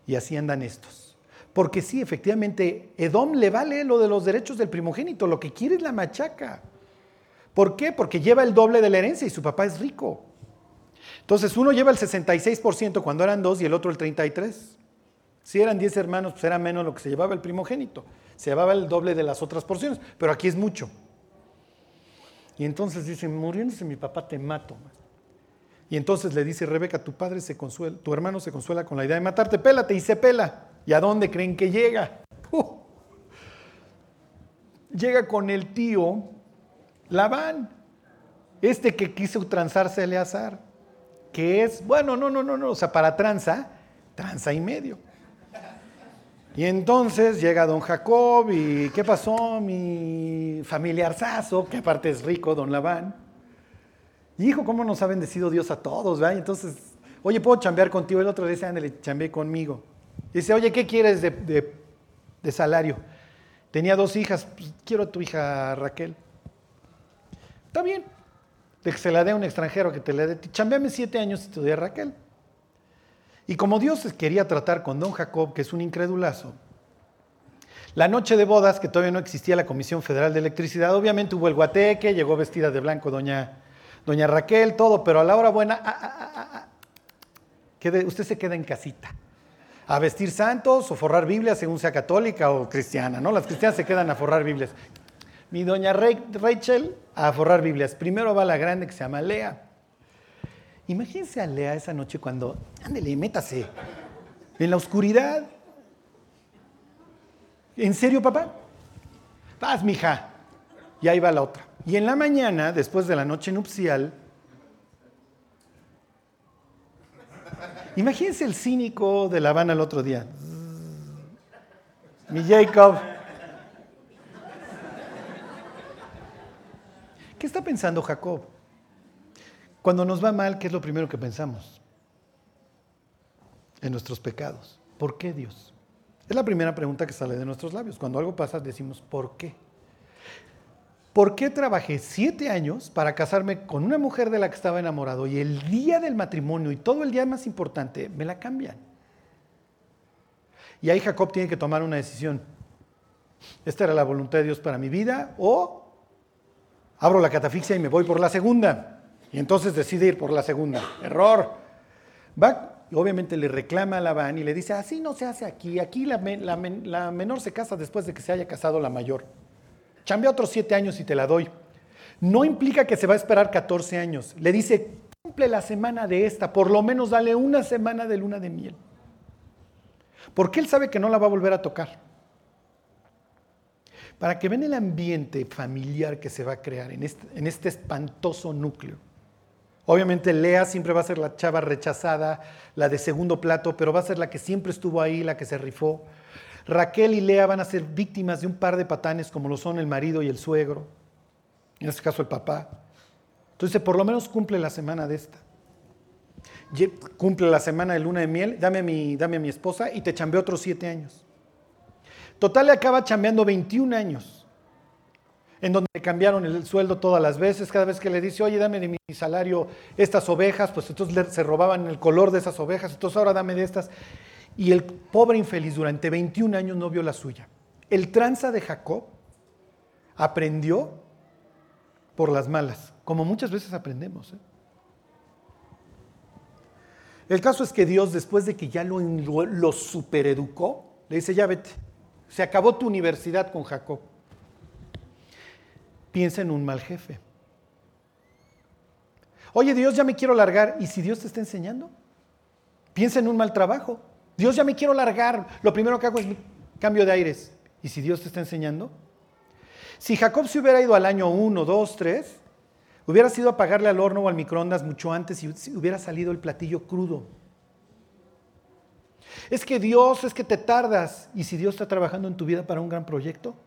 Y así andan estos. Porque sí, efectivamente, Edom le vale lo de los derechos del primogénito, lo que quiere es la machaca. ¿Por qué? Porque lleva el doble de la herencia y su papá es rico. Entonces uno lleva el 66% cuando eran dos y el otro el 33%. Si eran 10 hermanos, pues era menos lo que se llevaba el primogénito. Se llevaba el doble de las otras porciones, pero aquí es mucho. Y entonces dice, muriéndose mi papá te mato. Y entonces le dice Rebeca, tu padre se consuela, tu hermano se consuela con la idea de matarte, pélate y se pela. ¿Y a dónde creen que llega? Llega con el tío Labán, este que quiso transarse a Eleazar, que es, bueno, no, no, no, no, o sea, para tranza, tranza y medio. Y entonces llega don Jacob y ¿qué pasó? Mi familiar Sazo, que aparte es rico, don Labán. Y hijo, ¿cómo nos ha bendecido Dios a todos? ¿verdad? entonces, oye, ¿puedo chambear contigo? El otro dice, ándale, chambeé conmigo. dice, oye, ¿qué quieres de, salario? Tenía dos hijas, pues, quiero a tu hija Raquel. Está bien, de que se la dé a un extranjero que te la dé. Chambeame siete años y te a Raquel. Y como Dios quería tratar con don Jacob, que es un incredulazo, la noche de bodas, que todavía no existía la Comisión Federal de Electricidad, obviamente hubo el guateque, llegó vestida de blanco doña, doña Raquel, todo, pero a la hora buena, ah, ah, ah, usted se queda en casita. A vestir santos o forrar Biblias según sea católica o cristiana, ¿no? Las cristianas se quedan a forrar Biblias. Mi doña Rachel a forrar Biblias. Primero va la grande que se llama Lea. Imagínense a Lea esa noche cuando, ándele, métase, en la oscuridad. ¿En serio, papá? Vas, mija. Y ahí va la otra. Y en la mañana, después de la noche nupcial, imagínense el cínico de La Habana el otro día. Mi Jacob. ¿Qué está pensando Jacob? Cuando nos va mal, ¿qué es lo primero que pensamos? En nuestros pecados. ¿Por qué Dios? Es la primera pregunta que sale de nuestros labios. Cuando algo pasa, decimos, ¿por qué? ¿Por qué trabajé siete años para casarme con una mujer de la que estaba enamorado y el día del matrimonio y todo el día más importante me la cambian? Y ahí Jacob tiene que tomar una decisión. ¿Esta era la voluntad de Dios para mi vida o abro la catafixia y me voy por la segunda? Y entonces decide ir por la segunda. Error. Va, obviamente le reclama a Labán y le dice, así no se hace aquí. Aquí la, menor se casa después de que se haya casado la mayor. chambea otros siete años y te la doy. No implica que se va a esperar 14 años. Le dice, cumple la semana de esta, por lo menos dale una semana de luna de miel. Porque él sabe que no la va a volver a tocar. Para que vean el ambiente familiar que se va a crear en este espantoso núcleo. Obviamente Lea siempre va a ser la chava rechazada, la de segundo plato, pero va a ser la que siempre estuvo ahí, la que se rifó. Raquel y Lea van a ser víctimas de un par de patanes como lo son el marido y el suegro, en este caso el papá. Entonces, por lo menos cumple la semana de esta. Cumple la semana de luna de miel, dame a mi, dame a mi esposa y te chambeó otros siete años. Total le acaba chambeando 21 años, en donde le cambiaron el sueldo todas las veces, cada vez que le dice, oye, dame de mi salario estas ovejas, pues entonces se robaban el color de esas ovejas, entonces ahora dame de estas. Y el pobre infeliz durante 21 años no vio la suya. El tranza de Jacob aprendió por las malas, como muchas veces aprendemos. ¿eh? El caso es que Dios, después de que ya lo, lo supereducó, le dice, ya vete, se acabó tu universidad con Jacob. Piensa en un mal jefe. Oye, Dios, ya me quiero largar. ¿Y si Dios te está enseñando? Piensa en un mal trabajo. Dios, ya me quiero largar. Lo primero que hago es cambio de aires. ¿Y si Dios te está enseñando? Si Jacob se hubiera ido al año 1, 2, 3, hubiera sido apagarle al horno o al microondas mucho antes y hubiera salido el platillo crudo. Es que Dios, es que te tardas. ¿Y si Dios está trabajando en tu vida para un gran proyecto?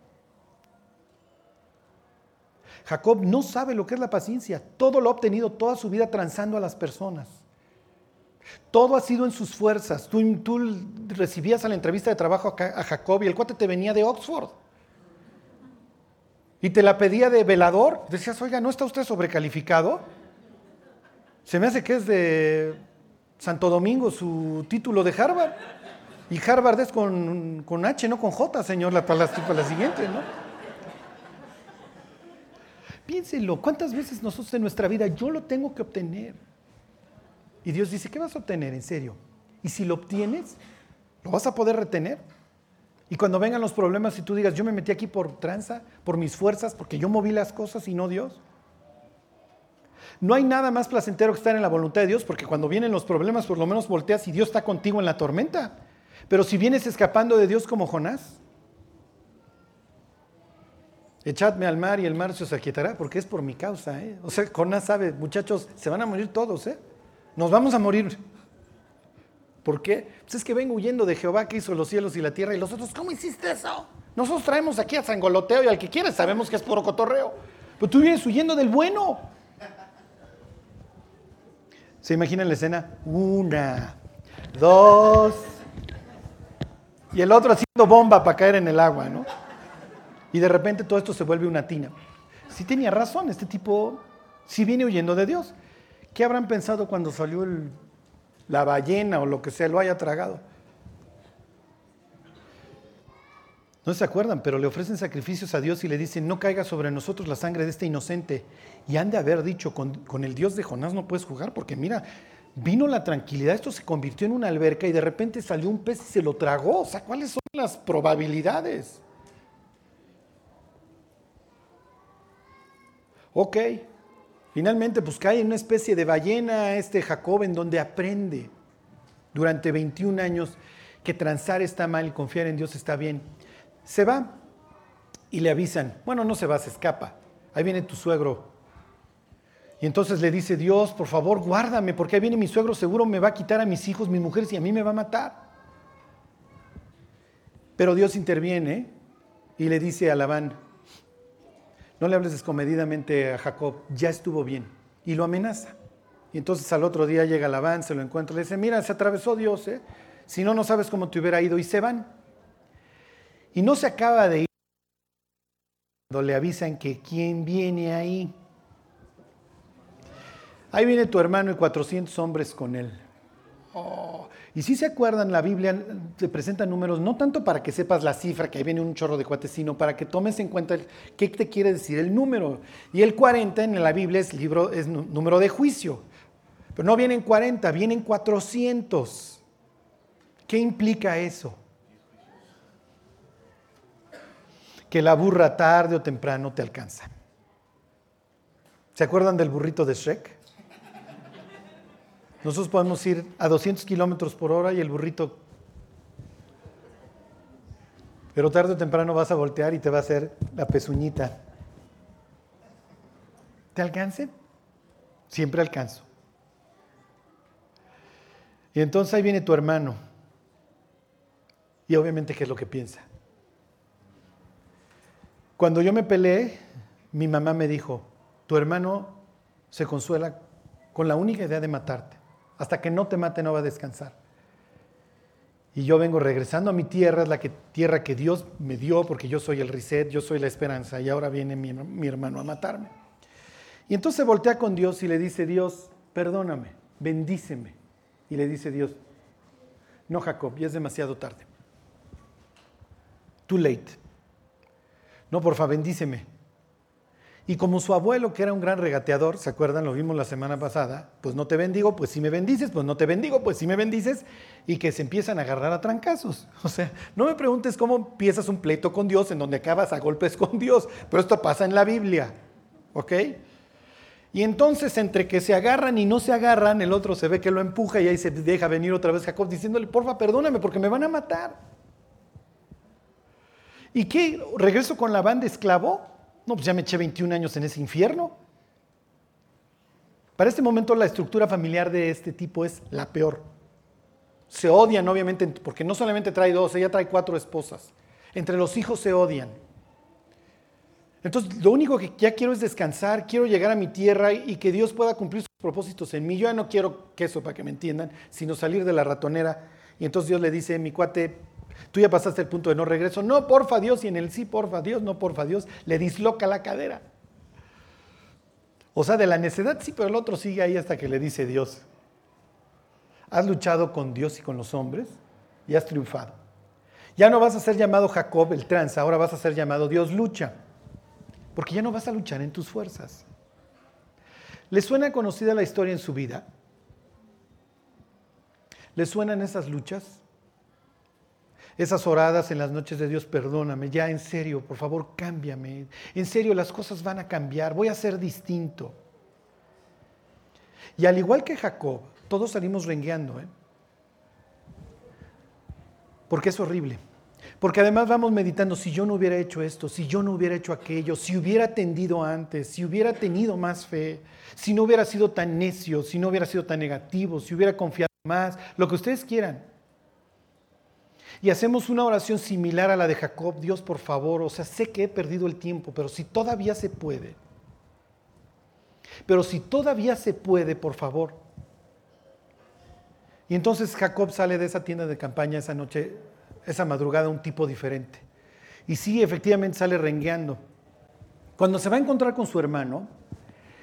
Jacob no sabe lo que es la paciencia. Todo lo ha obtenido toda su vida transando a las personas. Todo ha sido en sus fuerzas. Tú, recibías a la entrevista de trabajo a, Jacob y el cuate te venía de Oxford. Y te la pedía de velador. Decías, oiga, ¿no está usted sobrecalificado? Se me hace que es de Santo Domingo su título de Harvard. Y Harvard es con, H, no con J, señor, para la, para la siguiente, ¿no? Piénselo, ¿cuántas veces nosotros en nuestra vida yo lo tengo que obtener? Y Dios dice, ¿qué vas a obtener en serio? Y si lo obtienes, ¿lo vas a poder retener? Y cuando vengan los problemas y tú digas, yo me metí aquí por tranza, por mis fuerzas, porque yo moví las cosas y no Dios. No hay nada más placentero que estar en la voluntad de Dios, porque cuando vienen los problemas, por lo menos volteas y Dios está contigo en la tormenta. Pero si vienes escapando de Dios como Jonás, echadme al mar y el mar se os aquietará, porque es por mi causa. ¿eh? O sea, Jonás sabe, muchachos, se van a morir todos, ¿eh? Nos vamos a morir. ¿Por qué? Pues es que vengo huyendo de Jehová que hizo los cielos y la tierra y los otros, ¿cómo hiciste eso? Nosotros traemos aquí a Sangoloteo y al que quieres sabemos que es puro cotorreo. Pero tú vienes huyendo del bueno. ¿Se imaginan la escena? Una, dos, y el otro haciendo bomba para caer en el agua, ¿no? Y de repente todo esto se vuelve una tina. Sí tenía razón, este tipo sí viene huyendo de Dios. ¿Qué habrán pensado cuando salió la ballena o lo que sea, lo haya tragado? No se acuerdan, pero le ofrecen sacrificios a Dios y le dicen, no caiga sobre nosotros la sangre de este inocente. Y han de haber dicho, con, con, el Dios de Jonás no puedes jugar, porque mira, vino la tranquilidad, esto se convirtió en una alberca y de repente salió un pez y se lo tragó. O sea, ¿cuáles son las probabilidades? Ok, Finalmente, pues cae en una especie de ballena este Jacob en donde aprende durante 21 años que transar está mal y confiar en Dios está bien. Se va y le avisan, bueno, no se va, se escapa. Ahí viene tu suegro. Y entonces le dice, Dios, por favor, guárdame, porque ahí viene mi suegro, seguro me va a quitar a mis hijos, mis mujeres y a mí me va a matar. Pero Dios interviene y le dice a Labán, no le hables descomedidamente a Jacob, ya estuvo bien. Y lo amenaza. Y entonces al otro día llega Labán, se lo encuentra, le dice, mira, se atravesó Dios, ¿eh? si no, no sabes cómo te hubiera ido. Y se van. Y no se acaba de ir cuando le avisan que quién viene ahí. Ahí viene tu hermano y 400 hombres con él. Oh, y si se acuerdan, la Biblia te presenta números no tanto para que sepas la cifra, que ahí viene un chorro de cuates, sino para que tomes en cuenta qué te quiere decir el número. Y el 40 en la Biblia es, es número de juicio. Pero no vienen 40, vienen 400. ¿Qué implica eso? que la burra tarde o temprano te alcanza. ¿Se acuerdan del burrito de Shrek? Nosotros podemos ir a 200 kilómetros por hora y el burrito... Pero tarde o temprano vas a voltear y te va a hacer la pezuñita. ¿Te alcance? Siempre alcanzo. Y entonces ahí viene tu hermano. Y obviamente, ¿qué es lo que piensa? Cuando yo me peleé, mi mamá me dijo, tu hermano se consuela con la única idea de matarte. Hasta que no te mate no va a descansar. Y yo vengo regresando a mi tierra, es la que, tierra que Dios me dio, porque yo soy el reset, yo soy la esperanza, y ahora viene mi, hermano a matarme. Y entonces voltea con Dios y le dice, Dios, perdóname, bendíceme. Y le dice Dios, no Jacob, ya es demasiado tarde. Too late. No, porfa, bendíceme. Y como su abuelo, que era un gran regateador, ¿se acuerdan? Lo vimos la semana pasada, pues no te bendigo, pues si me bendices, pues no te bendigo, pues si me bendices, y que se empiezan a agarrar a trancazos. O sea, no me preguntes cómo empiezas un pleito con Dios en donde acabas a golpes con Dios, pero esto pasa en la Biblia, ¿ok? Y entonces entre que se agarran y no se agarran, el otro se ve que lo empuja y ahí se deja venir otra vez Jacob diciéndole, porfa, perdóname porque me van a matar. ¿Y qué? ¿Regreso con la banda esclavo? No, pues ya me eché 21 años en ese infierno. Para este momento la estructura familiar de este tipo es la peor. Se odian, obviamente, porque no solamente trae dos, ella trae cuatro esposas. Entre los hijos se odian. Entonces, lo único que ya quiero es descansar, quiero llegar a mi tierra y que Dios pueda cumplir sus propósitos en mí. Yo ya no quiero queso, para que me entiendan, sino salir de la ratonera. Y entonces Dios le dice, mi cuate, tú ya pasaste el punto de no regreso. No, porfa Dios, y en el sí, porfa Dios, no, porfa Dios, le disloca la cadera. O sea, de la necedad sí, pero el otro sigue ahí hasta que le dice Dios, has luchado con Dios y con los hombres y has triunfado. Ya no vas a ser llamado Jacob el tranza, ahora vas a ser llamado Dios lucha, porque ya no vas a luchar en tus fuerzas. ¿Le suena conocida la historia en su vida? ¿Le suenan esas luchas? Esas oradas en las noches de Dios, perdóname, ya en serio, por favor, cámbiame. En serio, las cosas van a cambiar, voy a ser distinto. Y al igual que Jacob, todos salimos rengueando, ¿eh? Porque es horrible. Porque además vamos meditando, si yo no hubiera hecho esto, si yo no hubiera hecho aquello, si hubiera atendido antes, si hubiera tenido más fe, si no hubiera sido tan necio, si no hubiera sido tan negativo, si hubiera confiado más, lo que ustedes quieran. Y hacemos una oración similar a la de Jacob, Dios por favor, o sea, sé que he perdido el tiempo, pero si todavía se puede, pero si todavía se puede, por favor. Y entonces Jacob sale de esa tienda de campaña esa noche, esa madrugada, un tipo diferente. Y sí, efectivamente sale rengueando. Cuando se va a encontrar con su hermano,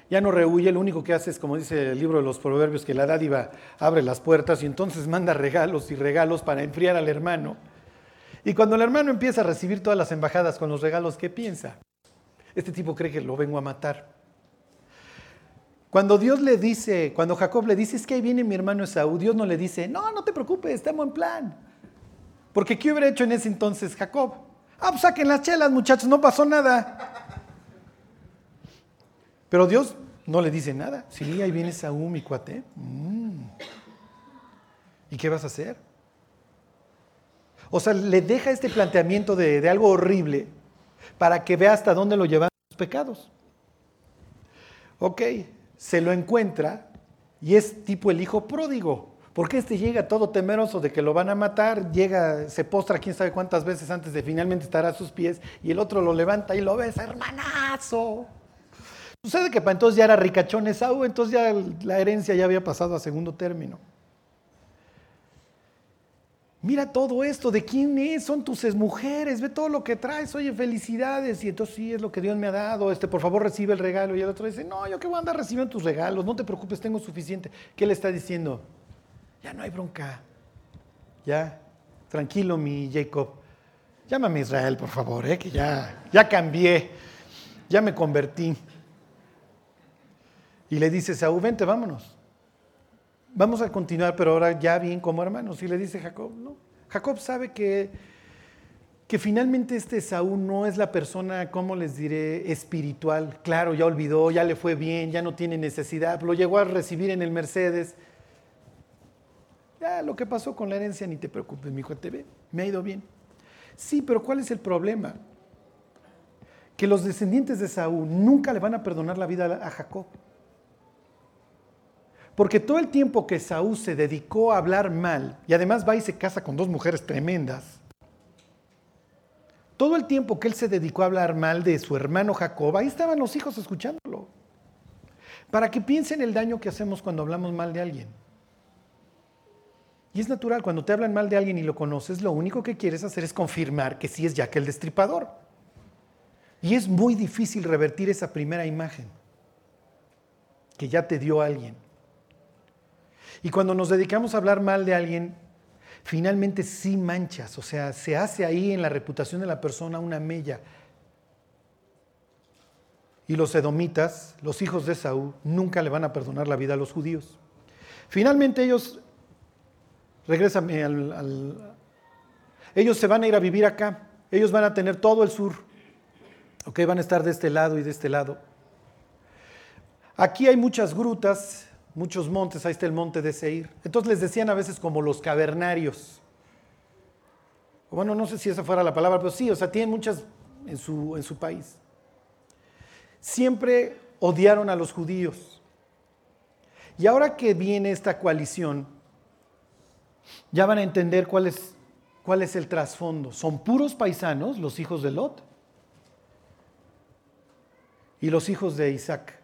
ya no rehuye, lo único que hace es, como dice el libro de los proverbios, que la dádiva abre las puertas y entonces manda regalos y regalos para enfriar al hermano. Y cuando el hermano empieza a recibir todas las embajadas con los regalos, ¿qué piensa? Este tipo cree que lo vengo a matar. Cuando Dios le dice, cuando Jacob le dice, es que ahí viene mi hermano Esaú, Dios no le dice, no, no te preocupes, estamos en plan. Porque ¿qué hubiera hecho en ese entonces Jacob? Ah, pues saquen las chelas, muchachos, no pasó nada. Pero Dios no le dice nada. Sí, ahí viene Saúl, mi cuate. Mm. ¿Y qué vas a hacer? O sea, le deja este planteamiento de, de algo horrible para que vea hasta dónde lo llevan sus pecados. Ok, se lo encuentra y es tipo el hijo pródigo. Porque este llega todo temeroso de que lo van a matar, llega, se postra quién sabe cuántas veces antes de finalmente estar a sus pies, y el otro lo levanta y lo besa, hermanazo. Sucede que para entonces ya era ricachón Esaú, entonces ya la herencia ya había pasado a segundo término. Mira todo esto, ¿de quién es? Son tus mujeres, ve todo lo que traes, oye, felicidades. Y entonces sí, es lo que Dios me ha dado, este, por favor recibe el regalo. Y el otro dice, no, yo qué voy a andar recibiendo tus regalos, no te preocupes, tengo suficiente. ¿Qué le está diciendo? Ya no hay bronca. Ya, tranquilo mi Jacob. Llámame Israel, por favor, ¿eh? que ya, ya cambié, ya me convertí. Y le dice Saúl, vente, vámonos. Vamos a continuar, pero ahora ya bien como hermanos. Y le dice Jacob, no. Jacob sabe que que finalmente este Saúl no es la persona, ¿cómo les diré?, espiritual. Claro, ya olvidó, ya le fue bien, ya no tiene necesidad, lo llegó a recibir en el Mercedes. Ya lo que pasó con la herencia, ni te preocupes, mi hijo, te ve, me ha ido bien. Sí, pero ¿cuál es el problema? Que los descendientes de Saúl nunca le van a perdonar la vida a Jacob. Porque todo el tiempo que Saúl se dedicó a hablar mal, y además va y se casa con dos mujeres tremendas, todo el tiempo que él se dedicó a hablar mal de su hermano Jacob, ahí estaban los hijos escuchándolo. Para que piensen el daño que hacemos cuando hablamos mal de alguien. Y es natural, cuando te hablan mal de alguien y lo conoces, lo único que quieres hacer es confirmar que sí es Jack el destripador. Y es muy difícil revertir esa primera imagen que ya te dio alguien. Y cuando nos dedicamos a hablar mal de alguien, finalmente sí manchas, o sea, se hace ahí en la reputación de la persona una mella. Y los edomitas, los hijos de Saúl, nunca le van a perdonar la vida a los judíos. Finalmente ellos regresan al, ellos se van a ir a vivir acá, ellos van a tener todo el sur, ok, van a estar de este lado y de este lado. Aquí hay muchas grutas, muchos montes, ahí está el monte de Seir. Entonces les decían a veces como los cavernarios. Bueno, no sé si esa fuera la palabra, pero sí, o sea, tienen muchas en su, en su país. Siempre odiaron a los judíos. Y ahora que viene esta coalición, ya van a entender cuál es, cuál es el trasfondo. Son puros paisanos los hijos de Lot y los hijos de Isaac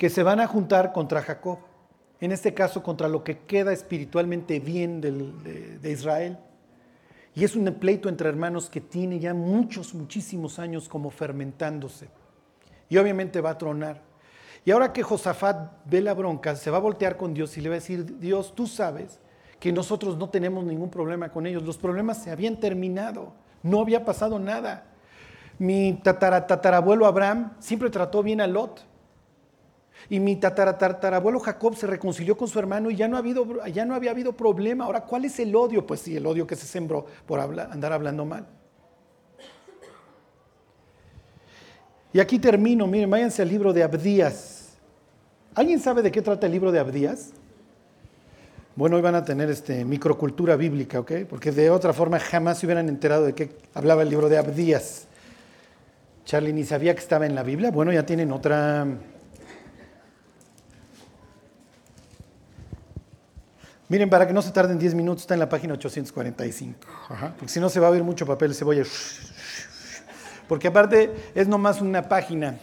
que se van a juntar contra Jacob, en este caso contra lo que queda espiritualmente bien de, Israel. Y es un pleito entre hermanos que tiene ya muchos, muchísimos años como fermentándose. Y obviamente va a tronar. Y ahora que Josafat ve la bronca, se va a voltear con Dios y le va a decir, Dios, tú sabes que nosotros no tenemos ningún problema con ellos. Los problemas se habían terminado. No había pasado nada. Mi tatarabuelo Abraham siempre trató bien a Lot. Y mi tatarabuelo Jacob se reconcilió con su hermano y ya no, ha habido, ya no había habido problema. Ahora, ¿cuál es el odio? Pues sí, el odio que se sembró por andar hablando mal. Y aquí termino, miren, váyanse al libro de Abdías. ¿Alguien sabe de qué trata el libro de Abdías? Bueno, hoy van a tener este, microcultura bíblica, ¿ok? Porque de otra forma jamás se hubieran enterado de qué hablaba el libro de Abdías. Charlie ni sabía que estaba en la Biblia. Bueno, ya tienen otra, Miren, para que no se tarden 10 minutos, está en la página 845. porque si no se va a ver mucho papel cebolla. Porque aparte es nomás una página.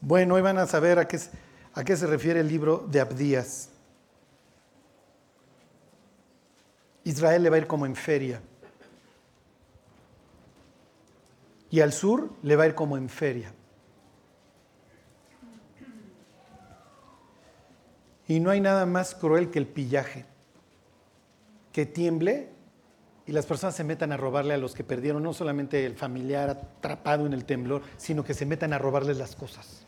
Bueno, hoy van a saber a qué, a qué se refiere el libro de Abdías. Israel le va a ir como en feria. Y al sur le va a ir como en feria. Y no hay nada más cruel que el pillaje, que tiemble y las personas se metan a robarle a los que perdieron no solamente el familiar atrapado en el temblor, sino que se metan a robarles las cosas.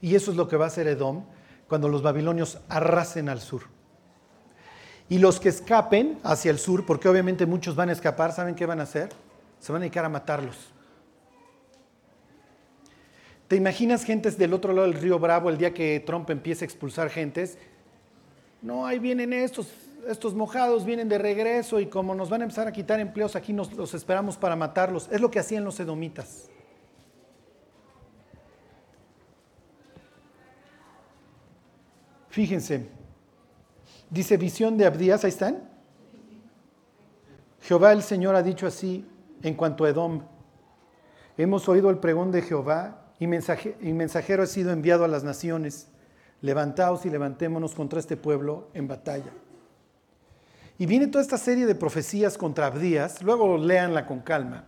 Y eso es lo que va a hacer Edom cuando los babilonios arrasen al sur. Y los que escapen hacia el sur, porque obviamente muchos van a escapar, ¿saben qué van a hacer? Se van a dedicar a matarlos. ¿Te imaginas gentes del otro lado del río Bravo el día que Trump empiece a expulsar gentes? No, ahí vienen estos, estos mojados, vienen de regreso y como nos van a empezar a quitar empleos, aquí nos los esperamos para matarlos. Es lo que hacían los edomitas. Fíjense, dice visión de Abdías, ahí están. Jehová el Señor ha dicho así en cuanto a Edom. Hemos oído el pregón de Jehová y, mensajero ha sido enviado a las naciones. Levantaos y levantémonos contra este pueblo en batalla. Y viene toda esta serie de profecías contra Abdías, luego léanla con calma,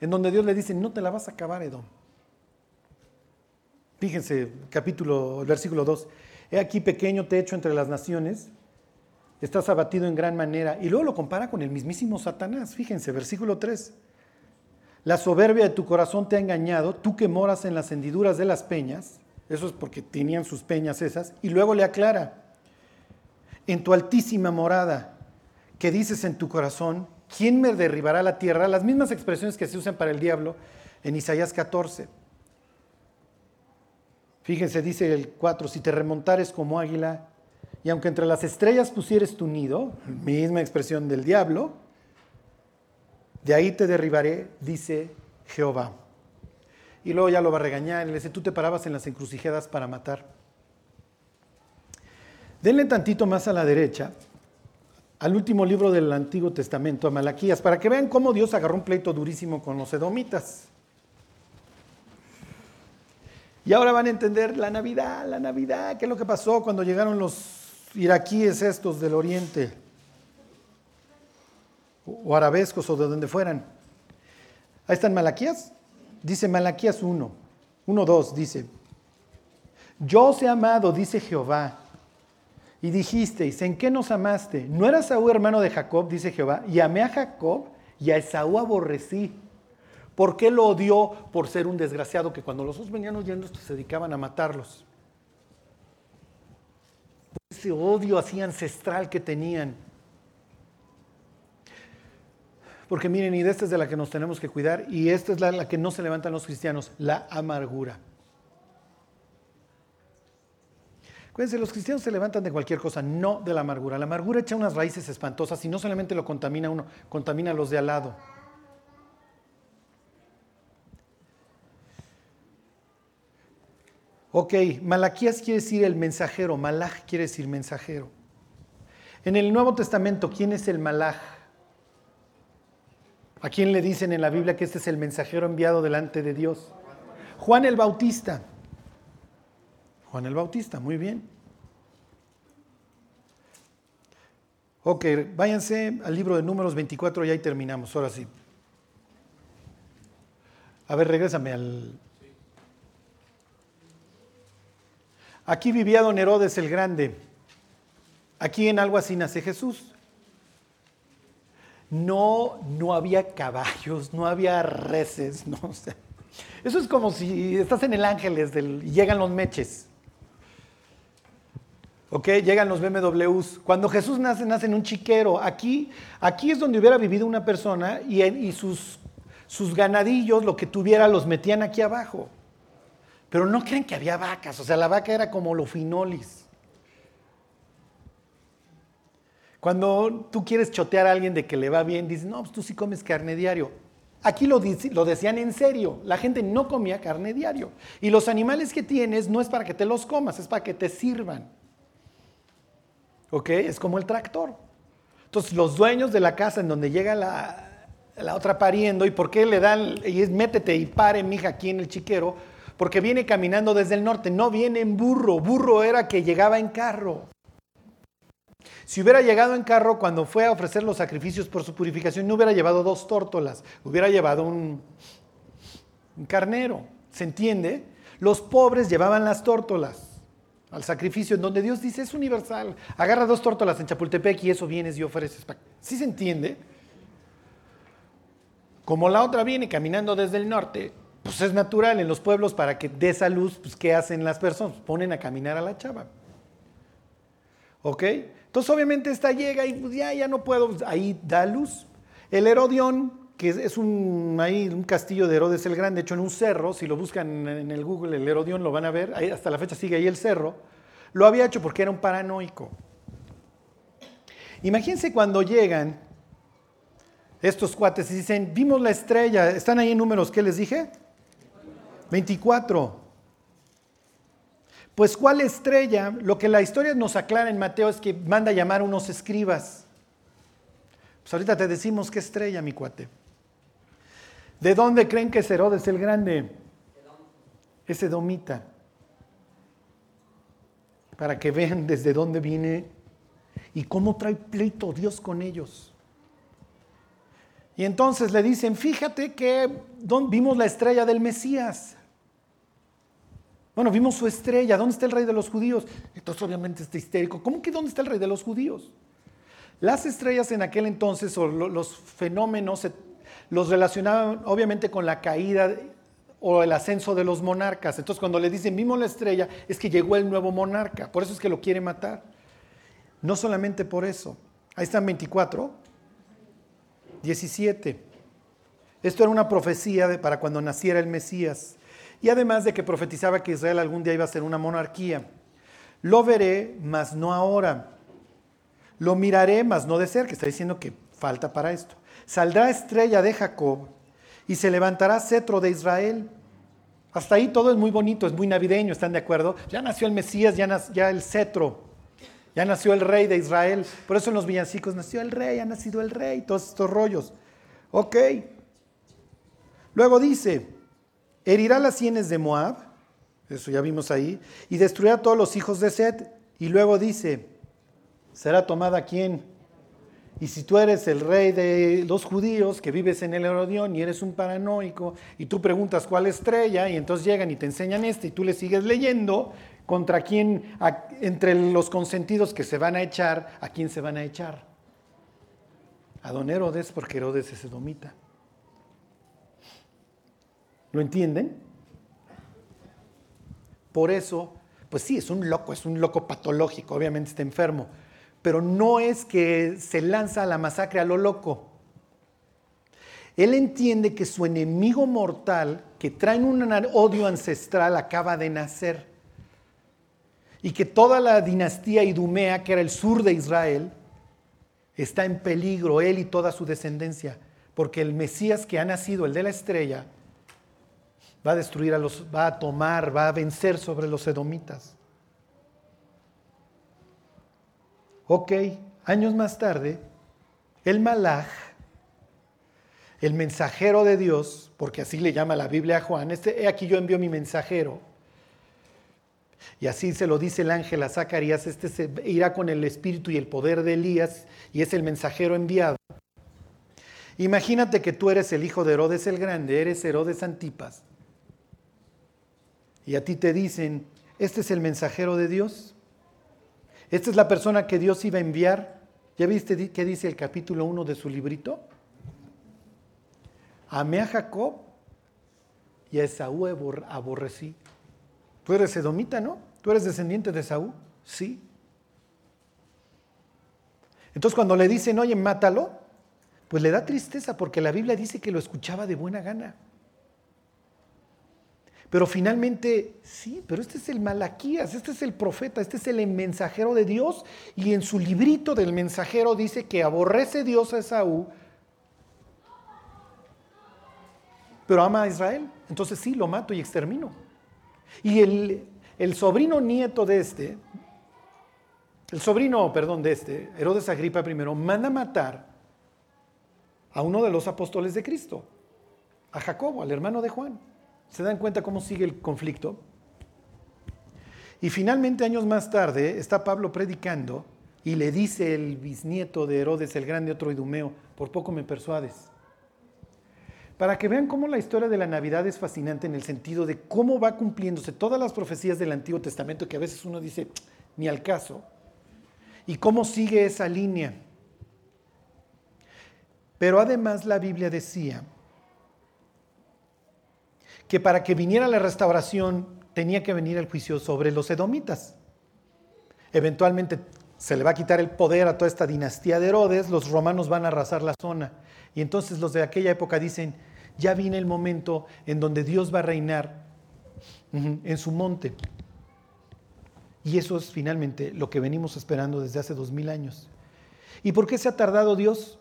en donde Dios le dice, no te la vas a acabar, Edom. Fíjense, capítulo, versículo 2. He aquí pequeño te hecho entre las naciones, estás abatido en gran manera. Y luego lo compara con el mismísimo Satanás. Fíjense, versículo 3. La soberbia de tu corazón te ha engañado, tú que moras en las hendiduras de las peñas, eso es porque tenían sus peñas esas, y luego le aclara, en tu altísima morada, que dices en tu corazón, ¿quién me derribará la tierra? Las mismas expresiones que se usan para el diablo en Isaías 14. Fíjense, dice el 4, si te remontares como águila, y aunque entre las estrellas pusieres tu nido, misma expresión del diablo, de ahí te derribaré, dice Jehová. Y luego ya lo va a regañar, le dice, tú te parabas en las encrucijadas para matar. Denle tantito más a la derecha, al último libro del Antiguo Testamento, a Malaquías, para que vean cómo Dios agarró un pleito durísimo con los edomitas. Y ahora van a entender la Navidad, la Navidad, qué es lo que pasó cuando llegaron los iraquíes estos del oriente, o arabescos o de donde fueran. Ahí están Malaquías. Dice Malaquías 1, 1, 2, dice, yo os he amado, dice Jehová, y dijisteis, ¿en qué nos amaste? ¿No era Saúl hermano de Jacob, dice Jehová? Y amé a Jacob y a Esaú aborrecí. ¿Por qué lo odió? Por ser un desgraciado que cuando los dos venían huyendo se dedicaban a matarlos ese odio así ancestral que tenían. Porque miren, y de esta es de la que nos tenemos que cuidar, y esta es la, que no se levantan los cristianos, la amargura. Acuérdense, los cristianos se levantan de cualquier cosa, no de la amargura. La amargura echa unas raíces espantosas y no solamente lo contamina uno, contamina a los de al lado. Ok, Malaquías quiere decir el mensajero, Malach quiere decir mensajero. En el Nuevo Testamento, ¿quién es el Malach? ¿A quién le dicen en la Biblia que este es el mensajero enviado delante de Dios? Juan el Bautista. Juan el Bautista, muy bien. Ok, váyanse al libro de Números 24 y ahí terminamos, ahora sí. A ver, regrésame al Aquí vivía don Herodes el Grande. Aquí en así nace Jesús. No, no había caballos, no había reses, no Eso es como si estás en el Ángeles y llegan los meches. ¿Ok? Llegan los BMWs. Cuando Jesús nace, nace en un chiquero. Aquí, aquí es donde hubiera vivido una persona y, y sus, sus ganadillos, lo que tuviera, los metían aquí abajo. Pero no creen que había vacas, o sea, la vaca era como lo finolis. Cuando tú quieres chotear a alguien de que le va bien, dices, no, pues tú sí comes carne diario. Aquí lo, decían en serio, la gente no comía carne diario. Y los animales que tienes no es para que te los comas, es para que te sirvan. ¿Ok? Es como el tractor. Entonces los dueños de la casa en donde llega la, la otra pariendo, ¿y por qué le dan, y es métete y pare, mija, aquí en el chiquero? porque viene caminando desde el norte, no viene en burro, burro era que llegaba en carro. Si hubiera llegado en carro cuando fue a ofrecer los sacrificios por su purificación, no hubiera llevado dos tórtolas, hubiera llevado un, carnero. ¿Se entiende? Los pobres llevaban las tórtolas al sacrificio, en donde Dios dice es universal. Agarra dos tórtolas en Chapultepec y eso vienes y ofreces. ¿Sí se entiende? Como la otra viene caminando desde el norte, pues es natural en los pueblos para que dé esa luz, pues ¿qué hacen las personas? Ponen a caminar a la chava. ¿Ok? Entonces obviamente esta llega y pues, ya, ya no puedo, pues, ahí da luz. El Herodión, que es un, ahí, un castillo de Herodes el Grande, hecho en un cerro, si lo buscan en el Google, el Herodión lo van a ver, hasta la fecha sigue ahí el cerro, lo había hecho porque era un paranoico. Imagínense cuando llegan estos cuates y dicen, vimos la estrella, están ahí en números, ¿qué les dije? 24. Pues cuál estrella, lo que la historia nos aclara en Mateo es que manda a llamar a unos escribas. Pues ahorita te decimos qué estrella, mi cuate. ¿De dónde creen que es Herodes el Grande? Es Edomita. Para que vean desde dónde viene y cómo trae pleito Dios con ellos. Y entonces le dicen, fíjate que vimos la estrella del Mesías. Bueno, vimos su estrella. ¿Dónde está el rey de los judíos? Entonces obviamente está histérico. ¿Cómo que dónde está el rey de los judíos? Las estrellas en aquel entonces o los fenómenos los relacionaban obviamente con la caída o el ascenso de los monarcas. Entonces cuando le dicen vimos la estrella es que llegó el nuevo monarca. Por eso es que lo quiere matar. No solamente por eso. Ahí están 24. 17. Esto era una profecía para cuando naciera el Mesías. Y además de que profetizaba que Israel algún día iba a ser una monarquía. Lo veré, mas no ahora. Lo miraré, mas no de cerca. Está diciendo que falta para esto. Saldrá estrella de Jacob y se levantará cetro de Israel. Hasta ahí todo es muy bonito, es muy navideño, ¿están de acuerdo? Ya nació el Mesías, ya, ya el cetro, ya nació el rey de Israel. Por eso en los villancicos nació el rey, ha nacido el rey, todos estos rollos. Ok. Luego dice, herirá las sienes de Moab, eso ya vimos ahí, y destruirá a todos los hijos de Set. Y luego dice, será tomada quién? Y si tú eres el rey de los judíos que vives en el Herodión y eres un paranoico y tú preguntas cuál estrella y entonces llegan y te enseñan este y tú le sigues leyendo, contra quién, entre los consentidos que se van a echar, ¿a quién se van a echar? A don Herodes porque Herodes es edomita. ¿Lo entienden? Por eso, pues sí, es un loco, es un loco patológico, obviamente está enfermo, pero no es que se lanza a la masacre a lo loco. Él entiende que su enemigo mortal, que trae un odio ancestral, acaba de nacer. Y que toda la dinastía idumea, que era el sur de Israel, está en peligro, él y toda su descendencia. Porque el Mesías que ha nacido, el de la estrella, va a destruir a los, va a tomar, va a vencer sobre los edomitas. Ok, años más tarde, el Malach, el mensajero de Dios, porque así le llama la Biblia a Juan, este, aquí yo envío mi mensajero. Y así se lo dice el ángel a Zacarías, este se irá con el espíritu y el poder de Elías y es el mensajero enviado. Imagínate que tú eres el hijo de Herodes el Grande, eres Herodes Antipas y a ti te dicen, este es el mensajero de Dios, esta es la persona que Dios iba a enviar. ¿Ya viste qué dice el capítulo 1 de su librito? Amé a Jacob y a Esaú aborrecí. Tú eres edomita, ¿no? ¿Tú eres descendiente de Esaú? Sí. Entonces cuando le dicen, oye, mátalo, pues le da tristeza porque la Biblia dice que lo escuchaba de buena gana. Pero finalmente, sí, pero este es el Malaquías, este es el profeta, este es el mensajero de Dios. Y en su librito del mensajero dice que aborrece Dios a Esaú, pero ama a Israel. Entonces sí, lo mato y extermino. Y el, sobrino nieto de este, el sobrino, perdón, de este, Herodes Agripa I, manda matar a uno de los apóstoles de Cristo, a Jacobo, al hermano de Juan. ¿Se dan cuenta cómo sigue el conflicto? Y finalmente, años más tarde, está Pablo predicando y le dice el bisnieto de Herodes el Grande, otro idumeo, por poco me persuades. Para que vean cómo la historia de la Navidad es fascinante en el sentido de cómo va cumpliéndose todas las profecías del Antiguo Testamento que a veces uno dice, ni al caso, y cómo sigue esa línea. Pero además la Biblia decía que para que viniera la restauración tenía que venir el juicio sobre los edomitas. Eventualmente se le va a quitar el poder a toda esta dinastía de Herodes, los romanos van a arrasar la zona. Y entonces los de aquella época dicen, ya viene el momento en donde Dios va a reinar en su monte. Y eso es finalmente lo que venimos esperando desde hace dos mil años. ¿Y por qué se ha tardado Dios?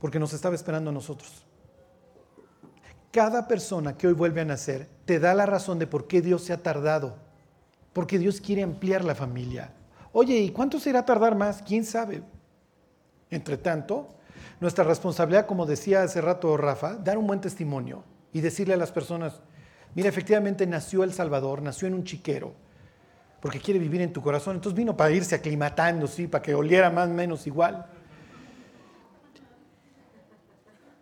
Porque nos estaba esperando a nosotros. Cada persona que hoy vuelve a nacer te da la razón de por qué Dios se ha tardado. Porque Dios quiere ampliar la familia. Oye, ¿y cuánto se irá a tardar más? ¿Quién sabe? Entre tanto, nuestra responsabilidad, como decía hace rato Rafa, dar un buen testimonio y decirle a las personas, mira, efectivamente nació El Salvador, nació en un chiquero, porque quiere vivir en tu corazón. Entonces vino para irse aclimatando, sí, para que oliera más o menos igual.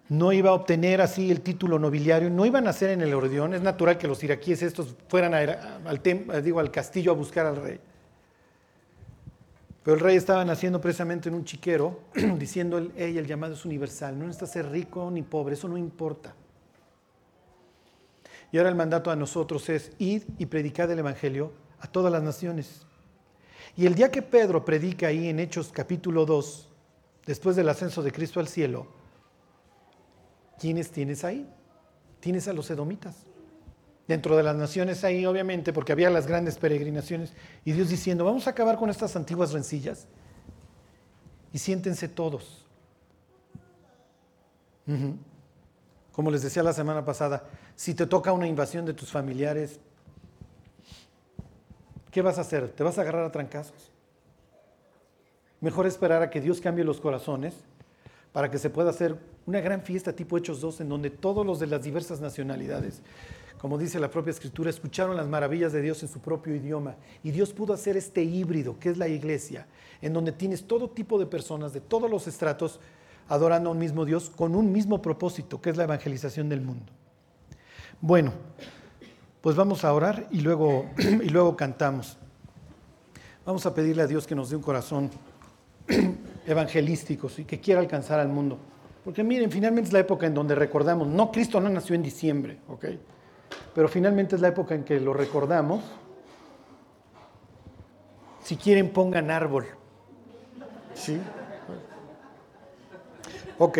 No iba a obtener así el título nobiliario, no iban a nacer en el Ordeón. Es natural que los iraquíes estos fueran al, digo, al castillo a buscar al rey. Pero el rey estaba naciendo precisamente en un chiquero, diciendo, el llamado es universal, no necesita ser rico ni pobre, eso no importa. Y ahora el mandato a nosotros es ir y predicar el Evangelio a todas las naciones. Y el día que Pedro predica ahí en Hechos capítulo 2, después del ascenso de Cristo al cielo, ¿quiénes tienes ahí? Tienes a los edomitas. Dentro de las naciones ahí, obviamente, porque había las grandes peregrinaciones, y Dios diciendo, vamos a acabar con estas antiguas rencillas y siéntense todos. Como les decía la semana pasada, si te toca una invasión de tus familiares, ¿qué vas a hacer? ¿Te vas a agarrar a trancazos? Mejor esperar a que Dios cambie los corazones para que se pueda hacer una gran fiesta tipo Hechos 2 en donde todos los de las diversas nacionalidades, como dice la propia escritura, escucharon las maravillas de Dios en su propio idioma. Y Dios pudo hacer este híbrido que es la iglesia, en donde tienes todo tipo de personas de todos los estratos adorando a un mismo Dios con un mismo propósito, que es la evangelización del mundo. Bueno, pues vamos a orar y luego, y luego cantamos. Vamos a pedirle a Dios que nos dé un corazón evangelístico y que quiera alcanzar al mundo. Porque miren, finalmente es la época en donde recordamos, no, Cristo no nació en diciembre, ¿ok? Pero finalmente es la época en que lo recordamos. Si quieren, pongan árbol. ¿Sí? Ok.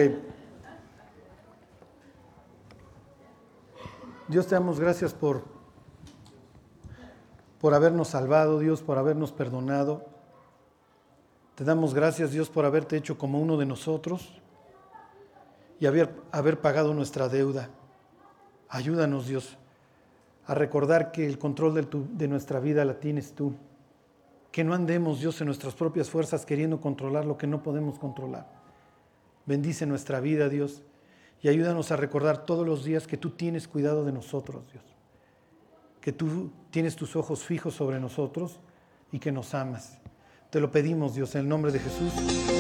Dios te damos gracias por, por habernos salvado, Dios, por habernos perdonado. Te damos gracias, Dios, por haberte hecho como uno de nosotros y haber, haber pagado nuestra deuda. Ayúdanos, Dios, a recordar que el control de, de nuestra vida la tienes tú. Que no andemos, Dios, en nuestras propias fuerzas queriendo controlar lo que no podemos controlar. Bendice nuestra vida, Dios, y ayúdanos a recordar todos los días que tú tienes cuidado de nosotros, Dios. Que tú tienes tus ojos fijos sobre nosotros y que nos amas. Te lo pedimos, Dios, en el nombre de Jesús.